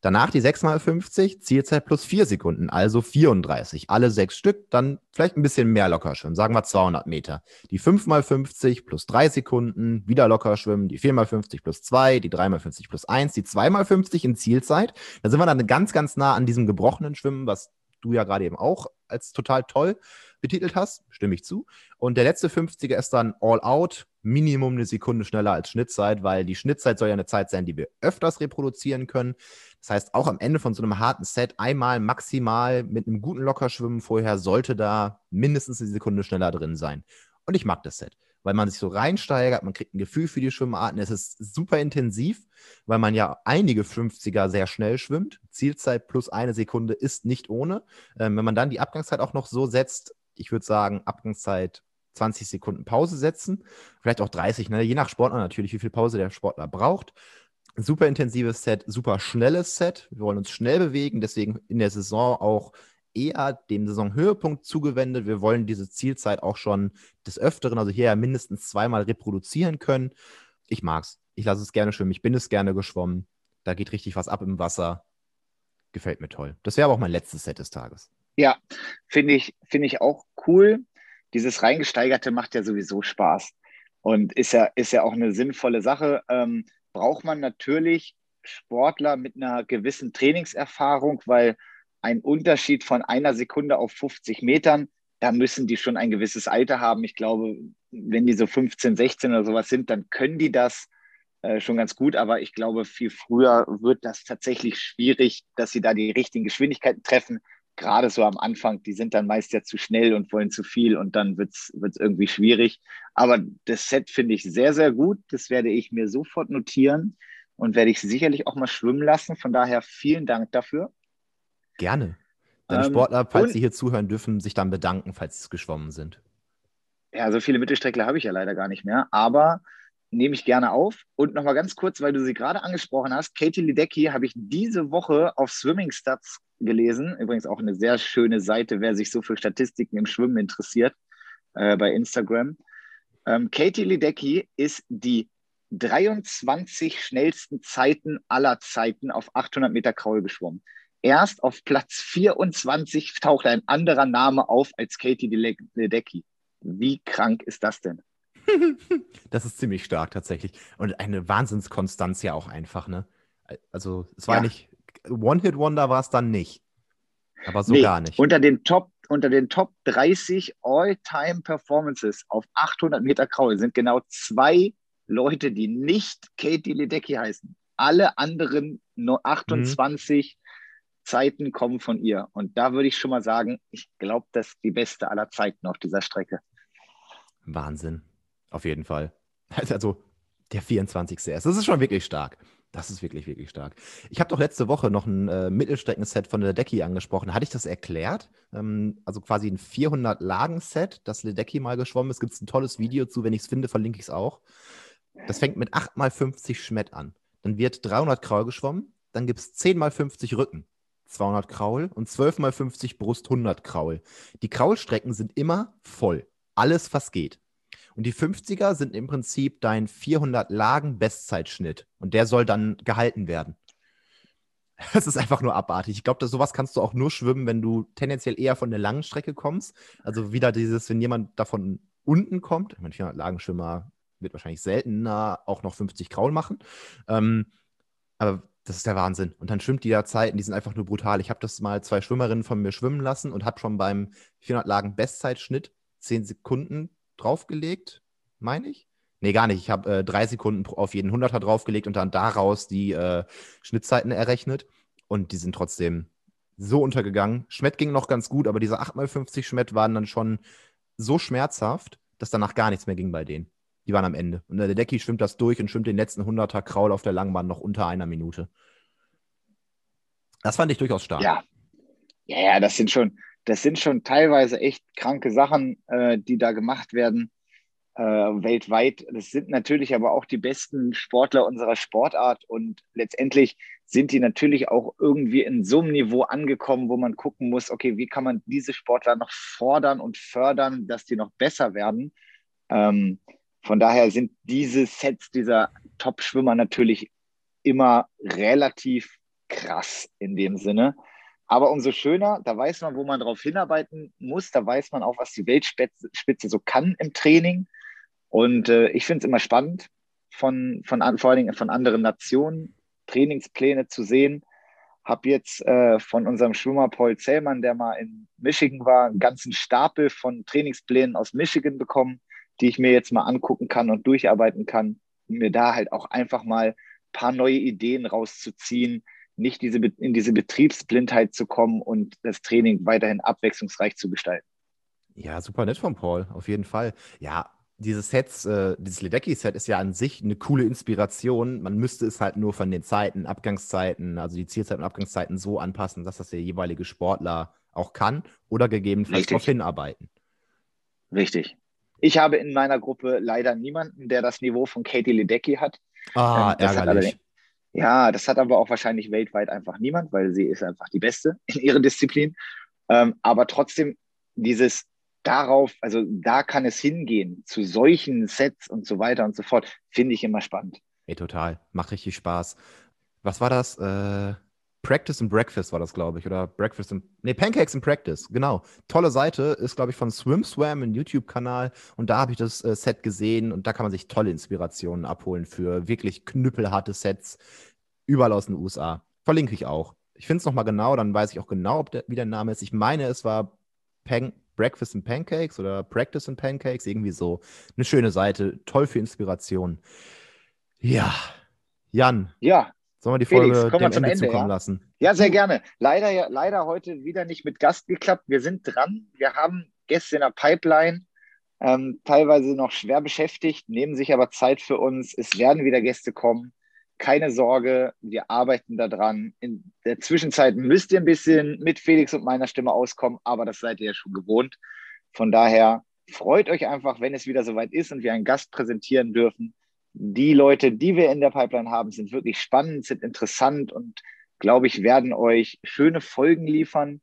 Danach die 6x50, Zielzeit plus 4 Sekunden, also 34. Alle sechs Stück, dann vielleicht ein bisschen mehr locker schwimmen, sagen wir 200 Meter. Die 5x50 plus 3 Sekunden, wieder locker schwimmen. Die 4x50 plus 2, die 3x50 plus 1, die 2x50 in Zielzeit. Da sind wir dann ganz, ganz nah an diesem gebrochenen Schwimmen, was du ja gerade eben auch als total toll betitelt hast, stimme ich zu. Und der letzte 50er ist dann All Out, Minimum eine Sekunde schneller als Schnittzeit, weil die Schnittzeit soll ja eine Zeit sein, die wir öfters reproduzieren können. Das heißt, auch am Ende von so einem harten Set einmal maximal mit einem guten Lockerschwimmen vorher sollte da mindestens eine Sekunde schneller drin sein. Und ich mag das Set, weil man sich so reinsteigert, man kriegt ein Gefühl für die Schwimmarten. Es ist super intensiv, weil man ja einige 50er sehr schnell schwimmt. Zielzeit plus eine Sekunde ist nicht ohne. Ähm, wenn man dann die Abgangszeit auch noch so setzt, ich würde sagen, Abgangszeit 20 Sekunden Pause setzen, vielleicht auch 30, ne? je nach Sportler natürlich, wie viel Pause der Sportler braucht. Super intensives Set, super schnelles Set. Wir wollen uns schnell bewegen, deswegen in der Saison auch eher dem Saisonhöhepunkt zugewendet. Wir wollen diese Zielzeit auch schon des Öfteren, also hier ja mindestens zweimal reproduzieren können. Ich mag's. Ich lasse es gerne schwimmen. Ich bin es gerne geschwommen. Da geht richtig was ab im Wasser. Gefällt mir toll. Das wäre aber auch mein letztes Set des Tages. Ja, finde ich, finde ich auch cool. Dieses Reingesteigerte macht ja sowieso Spaß und ist ja, ist ja auch eine sinnvolle Sache. Ähm, braucht man natürlich Sportler mit einer gewissen Trainingserfahrung, weil ein Unterschied von einer Sekunde auf 50 Metern, da müssen die schon ein gewisses Alter haben. Ich glaube, wenn die so 15, 16 oder sowas sind, dann können die das äh, schon ganz gut. Aber ich glaube, viel früher wird das tatsächlich schwierig, dass sie da die richtigen Geschwindigkeiten treffen gerade so am Anfang, die sind dann meist ja zu schnell und wollen zu viel und dann wird es irgendwie schwierig. Aber das Set finde ich sehr, sehr gut. Das werde ich mir sofort notieren und werde ich sicherlich auch mal schwimmen lassen. Von daher vielen Dank dafür. Gerne. Deine ähm, Sportler, falls sie hier zuhören dürfen, sich dann bedanken, falls sie geschwommen sind. Ja, so viele Mittelstreckler habe ich ja leider gar nicht mehr. Aber nehme ich gerne auf. Und nochmal ganz kurz, weil du sie gerade angesprochen hast, Katie Ledecky habe ich diese Woche auf Swimming Stats gelesen. Übrigens auch eine sehr schöne Seite, wer sich so für Statistiken im Schwimmen interessiert, äh, bei Instagram. Ähm, Katie Ledecky ist die 23 schnellsten Zeiten aller Zeiten auf 800 Meter Kraul geschwommen. Erst auf Platz 24 taucht ein anderer Name auf als Katie Ledecky. Wie krank ist das denn? Das ist ziemlich stark tatsächlich. Und eine Wahnsinnskonstanz ja auch einfach, ne? Also es war ja. nicht, One-Hit-Wonder war es dann nicht. Aber so nee, gar nicht. Unter den Top, unter den Top 30 All-Time-Performances auf 800 Meter Kraul sind genau zwei Leute, die nicht Katie Ledecky heißen. Alle anderen 28 mhm. Zeiten kommen von ihr. Und da würde ich schon mal sagen, ich glaube, das ist die beste aller Zeiten auf dieser Strecke. Wahnsinn. Auf jeden Fall. Also der 24. erst. Das ist schon wirklich stark. Das ist wirklich, wirklich stark. Ich habe doch letzte Woche noch ein äh, Mittelstreckenset von Ledecky angesprochen. Hatte ich das erklärt? Ähm, also quasi ein 400-Lagen-Set, das Ledecky mal geschwommen ist. Gibt es ein tolles Video zu. Wenn ich es finde, verlinke ich es auch. Das fängt mit 8 mal 50 Schmett an. Dann wird 300 Kraul geschwommen. Dann gibt es 10 mal 50 Rücken. 200 Kraul und 12 mal 50 Brust 100 Kraul. Die Kraulstrecken sind immer voll. Alles, was geht. Und die 50er sind im Prinzip dein 400 Lagen Bestzeitschnitt. Und der soll dann gehalten werden. Das ist einfach nur abartig. Ich glaube, sowas kannst du auch nur schwimmen, wenn du tendenziell eher von der langen Strecke kommst. Also wieder dieses, wenn jemand davon unten kommt. Ich meine, Lagenschwimmer wird wahrscheinlich seltener auch noch 50 Graul machen. Ähm, aber das ist der Wahnsinn. Und dann schwimmt die da Zeiten, die sind einfach nur brutal. Ich habe das mal zwei Schwimmerinnen von mir schwimmen lassen und habe schon beim 400 Lagen Bestzeitschnitt 10 Sekunden draufgelegt, meine ich. Nee, gar nicht. Ich habe äh, drei Sekunden auf jeden 100er draufgelegt und dann daraus die äh, Schnittzeiten errechnet. Und die sind trotzdem so untergegangen. Schmett ging noch ganz gut, aber diese 8x50 Schmett waren dann schon so schmerzhaft, dass danach gar nichts mehr ging bei denen. Die waren am Ende. Und der Decki schwimmt das durch und schwimmt den letzten 100er Kraul auf der Langbahn noch unter einer Minute. Das fand ich durchaus stark. Ja, ja, ja das sind schon, das sind schon teilweise echt kranke Sachen, äh, die da gemacht werden äh, weltweit. Das sind natürlich aber auch die besten Sportler unserer Sportart und letztendlich sind die natürlich auch irgendwie in so einem Niveau angekommen, wo man gucken muss, okay, wie kann man diese Sportler noch fordern und fördern, dass die noch besser werden. Ähm, von daher sind diese Sets dieser Top-Schwimmer natürlich immer relativ krass in dem Sinne. Aber umso schöner, da weiß man, wo man darauf hinarbeiten muss, da weiß man auch, was die Weltspitze so kann im Training. Und äh, ich finde es immer spannend, von, von, vor allen Dingen von anderen Nationen Trainingspläne zu sehen. Habe jetzt äh, von unserem Schwimmer Paul Zellmann, der mal in Michigan war, einen ganzen Stapel von Trainingsplänen aus Michigan bekommen, die ich mir jetzt mal angucken kann und durcharbeiten kann, um mir da halt auch einfach mal ein paar neue Ideen rauszuziehen, nicht diese, in diese Betriebsblindheit zu kommen und das Training weiterhin abwechslungsreich zu gestalten. Ja, super nett von Paul, auf jeden Fall. Ja, diese Sets, äh, dieses Ledecky-Set ist ja an sich eine coole Inspiration. Man müsste es halt nur von den Zeiten, Abgangszeiten, also die Zielzeiten und Abgangszeiten so anpassen, dass das der jeweilige Sportler auch kann oder gegebenenfalls darauf hinarbeiten. Richtig. Ich habe in meiner Gruppe leider niemanden, der das Niveau von Katie Ledecky hat. Ah, ähm, ärgerlich. Ja, das hat aber auch wahrscheinlich weltweit einfach niemand, weil sie ist einfach die Beste in ihrer Disziplin. Ähm, aber trotzdem dieses darauf, also da kann es hingehen, zu solchen Sets und so weiter und so fort, finde ich immer spannend. Ey, total. Macht richtig Spaß. Was war das? Äh, Practice and Breakfast war das, glaube ich. Oder Breakfast and. Nee, Pancakes and Practice, genau. Tolle Seite, ist, glaube ich, von SwimSwam, ein YouTube-Kanal. Und da habe ich das äh, Set gesehen und da kann man sich tolle Inspirationen abholen für wirklich knüppelharte Sets. Überall aus den USA. Verlinke ich auch. Ich finde es nochmal genau, dann weiß ich auch genau, der, wie der Name ist. Ich meine, es war Pan Breakfast and Pancakes oder Practice and Pancakes, irgendwie so. Eine schöne Seite, toll für Inspiration. Ja, Jan. Ja. Sollen wir die Folge Felix, dem Ende, Ende zukommen ja? lassen? Ja, sehr gerne. Leider, leider heute wieder nicht mit Gast geklappt. Wir sind dran. Wir haben Gäste in der Pipeline, ähm, teilweise noch schwer beschäftigt, nehmen sich aber Zeit für uns. Es werden wieder Gäste kommen keine Sorge, wir arbeiten daran. In der Zwischenzeit müsst ihr ein bisschen mit Felix und meiner Stimme auskommen, aber das seid ihr ja schon gewohnt. Von daher freut euch einfach, wenn es wieder soweit ist und wir einen Gast präsentieren dürfen. Die Leute, die wir in der Pipeline haben, sind wirklich spannend, sind interessant und glaube ich, werden euch schöne Folgen liefern.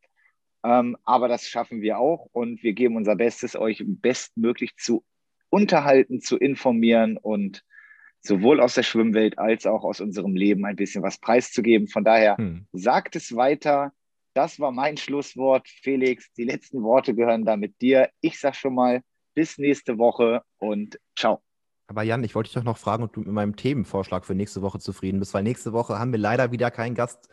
Ähm, aber das schaffen wir auch und wir geben unser Bestes, euch bestmöglich zu unterhalten, zu informieren und sowohl aus der Schwimmwelt als auch aus unserem Leben ein bisschen was preiszugeben. Von daher hm. sagt es weiter. Das war mein Schlusswort. Felix, die letzten Worte gehören damit dir. Ich sage schon mal bis nächste Woche und ciao. Aber Jan, ich wollte dich doch noch fragen, ob du mit meinem Themenvorschlag für nächste Woche zufrieden bist, weil nächste Woche haben wir leider wieder keinen Gast.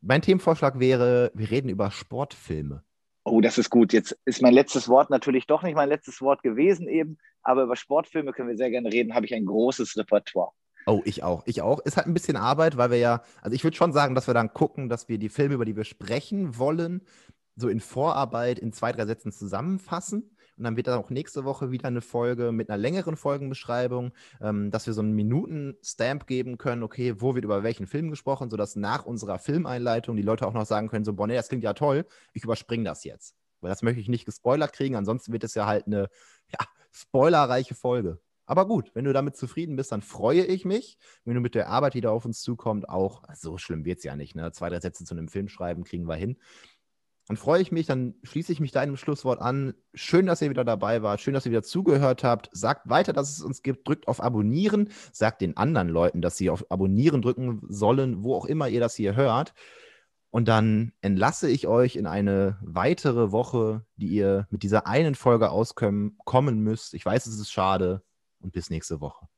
Mein Themenvorschlag wäre, wir reden über Sportfilme. Oh, das ist gut. Jetzt ist mein letztes Wort natürlich doch nicht mein letztes Wort gewesen eben, aber über Sportfilme können wir sehr gerne reden, habe ich ein großes Repertoire. Oh, ich auch. Ich auch. Ist halt ein bisschen Arbeit, weil wir ja, also ich würde schon sagen, dass wir dann gucken, dass wir die Filme, über die wir sprechen wollen, so in Vorarbeit in zwei, drei Sätzen zusammenfassen. Und dann wird dann auch nächste Woche wieder eine Folge mit einer längeren Folgenbeschreibung, ähm, dass wir so einen Minuten-Stamp geben können, okay, wo wird über welchen Film gesprochen, sodass nach unserer Filmeinleitung die Leute auch noch sagen können, so, boah, nee, das klingt ja toll, ich überspringe das jetzt. Weil das möchte ich nicht gespoilert kriegen, ansonsten wird es ja halt eine ja, spoilerreiche Folge. Aber gut, wenn du damit zufrieden bist, dann freue ich mich. Wenn du mit der Arbeit, die da auf uns zukommt, auch, so schlimm wird es ja nicht, ne? Zwei, drei Sätze zu einem Film schreiben, kriegen wir hin. Dann freue ich mich, dann schließe ich mich deinem Schlusswort an. Schön, dass ihr wieder dabei wart, schön, dass ihr wieder zugehört habt. Sagt weiter, dass es uns gibt, drückt auf Abonnieren, sagt den anderen Leuten, dass sie auf Abonnieren drücken sollen, wo auch immer ihr das hier hört. Und dann entlasse ich euch in eine weitere Woche, die ihr mit dieser einen Folge auskommen müsst. Ich weiß, es ist schade. Und bis nächste Woche.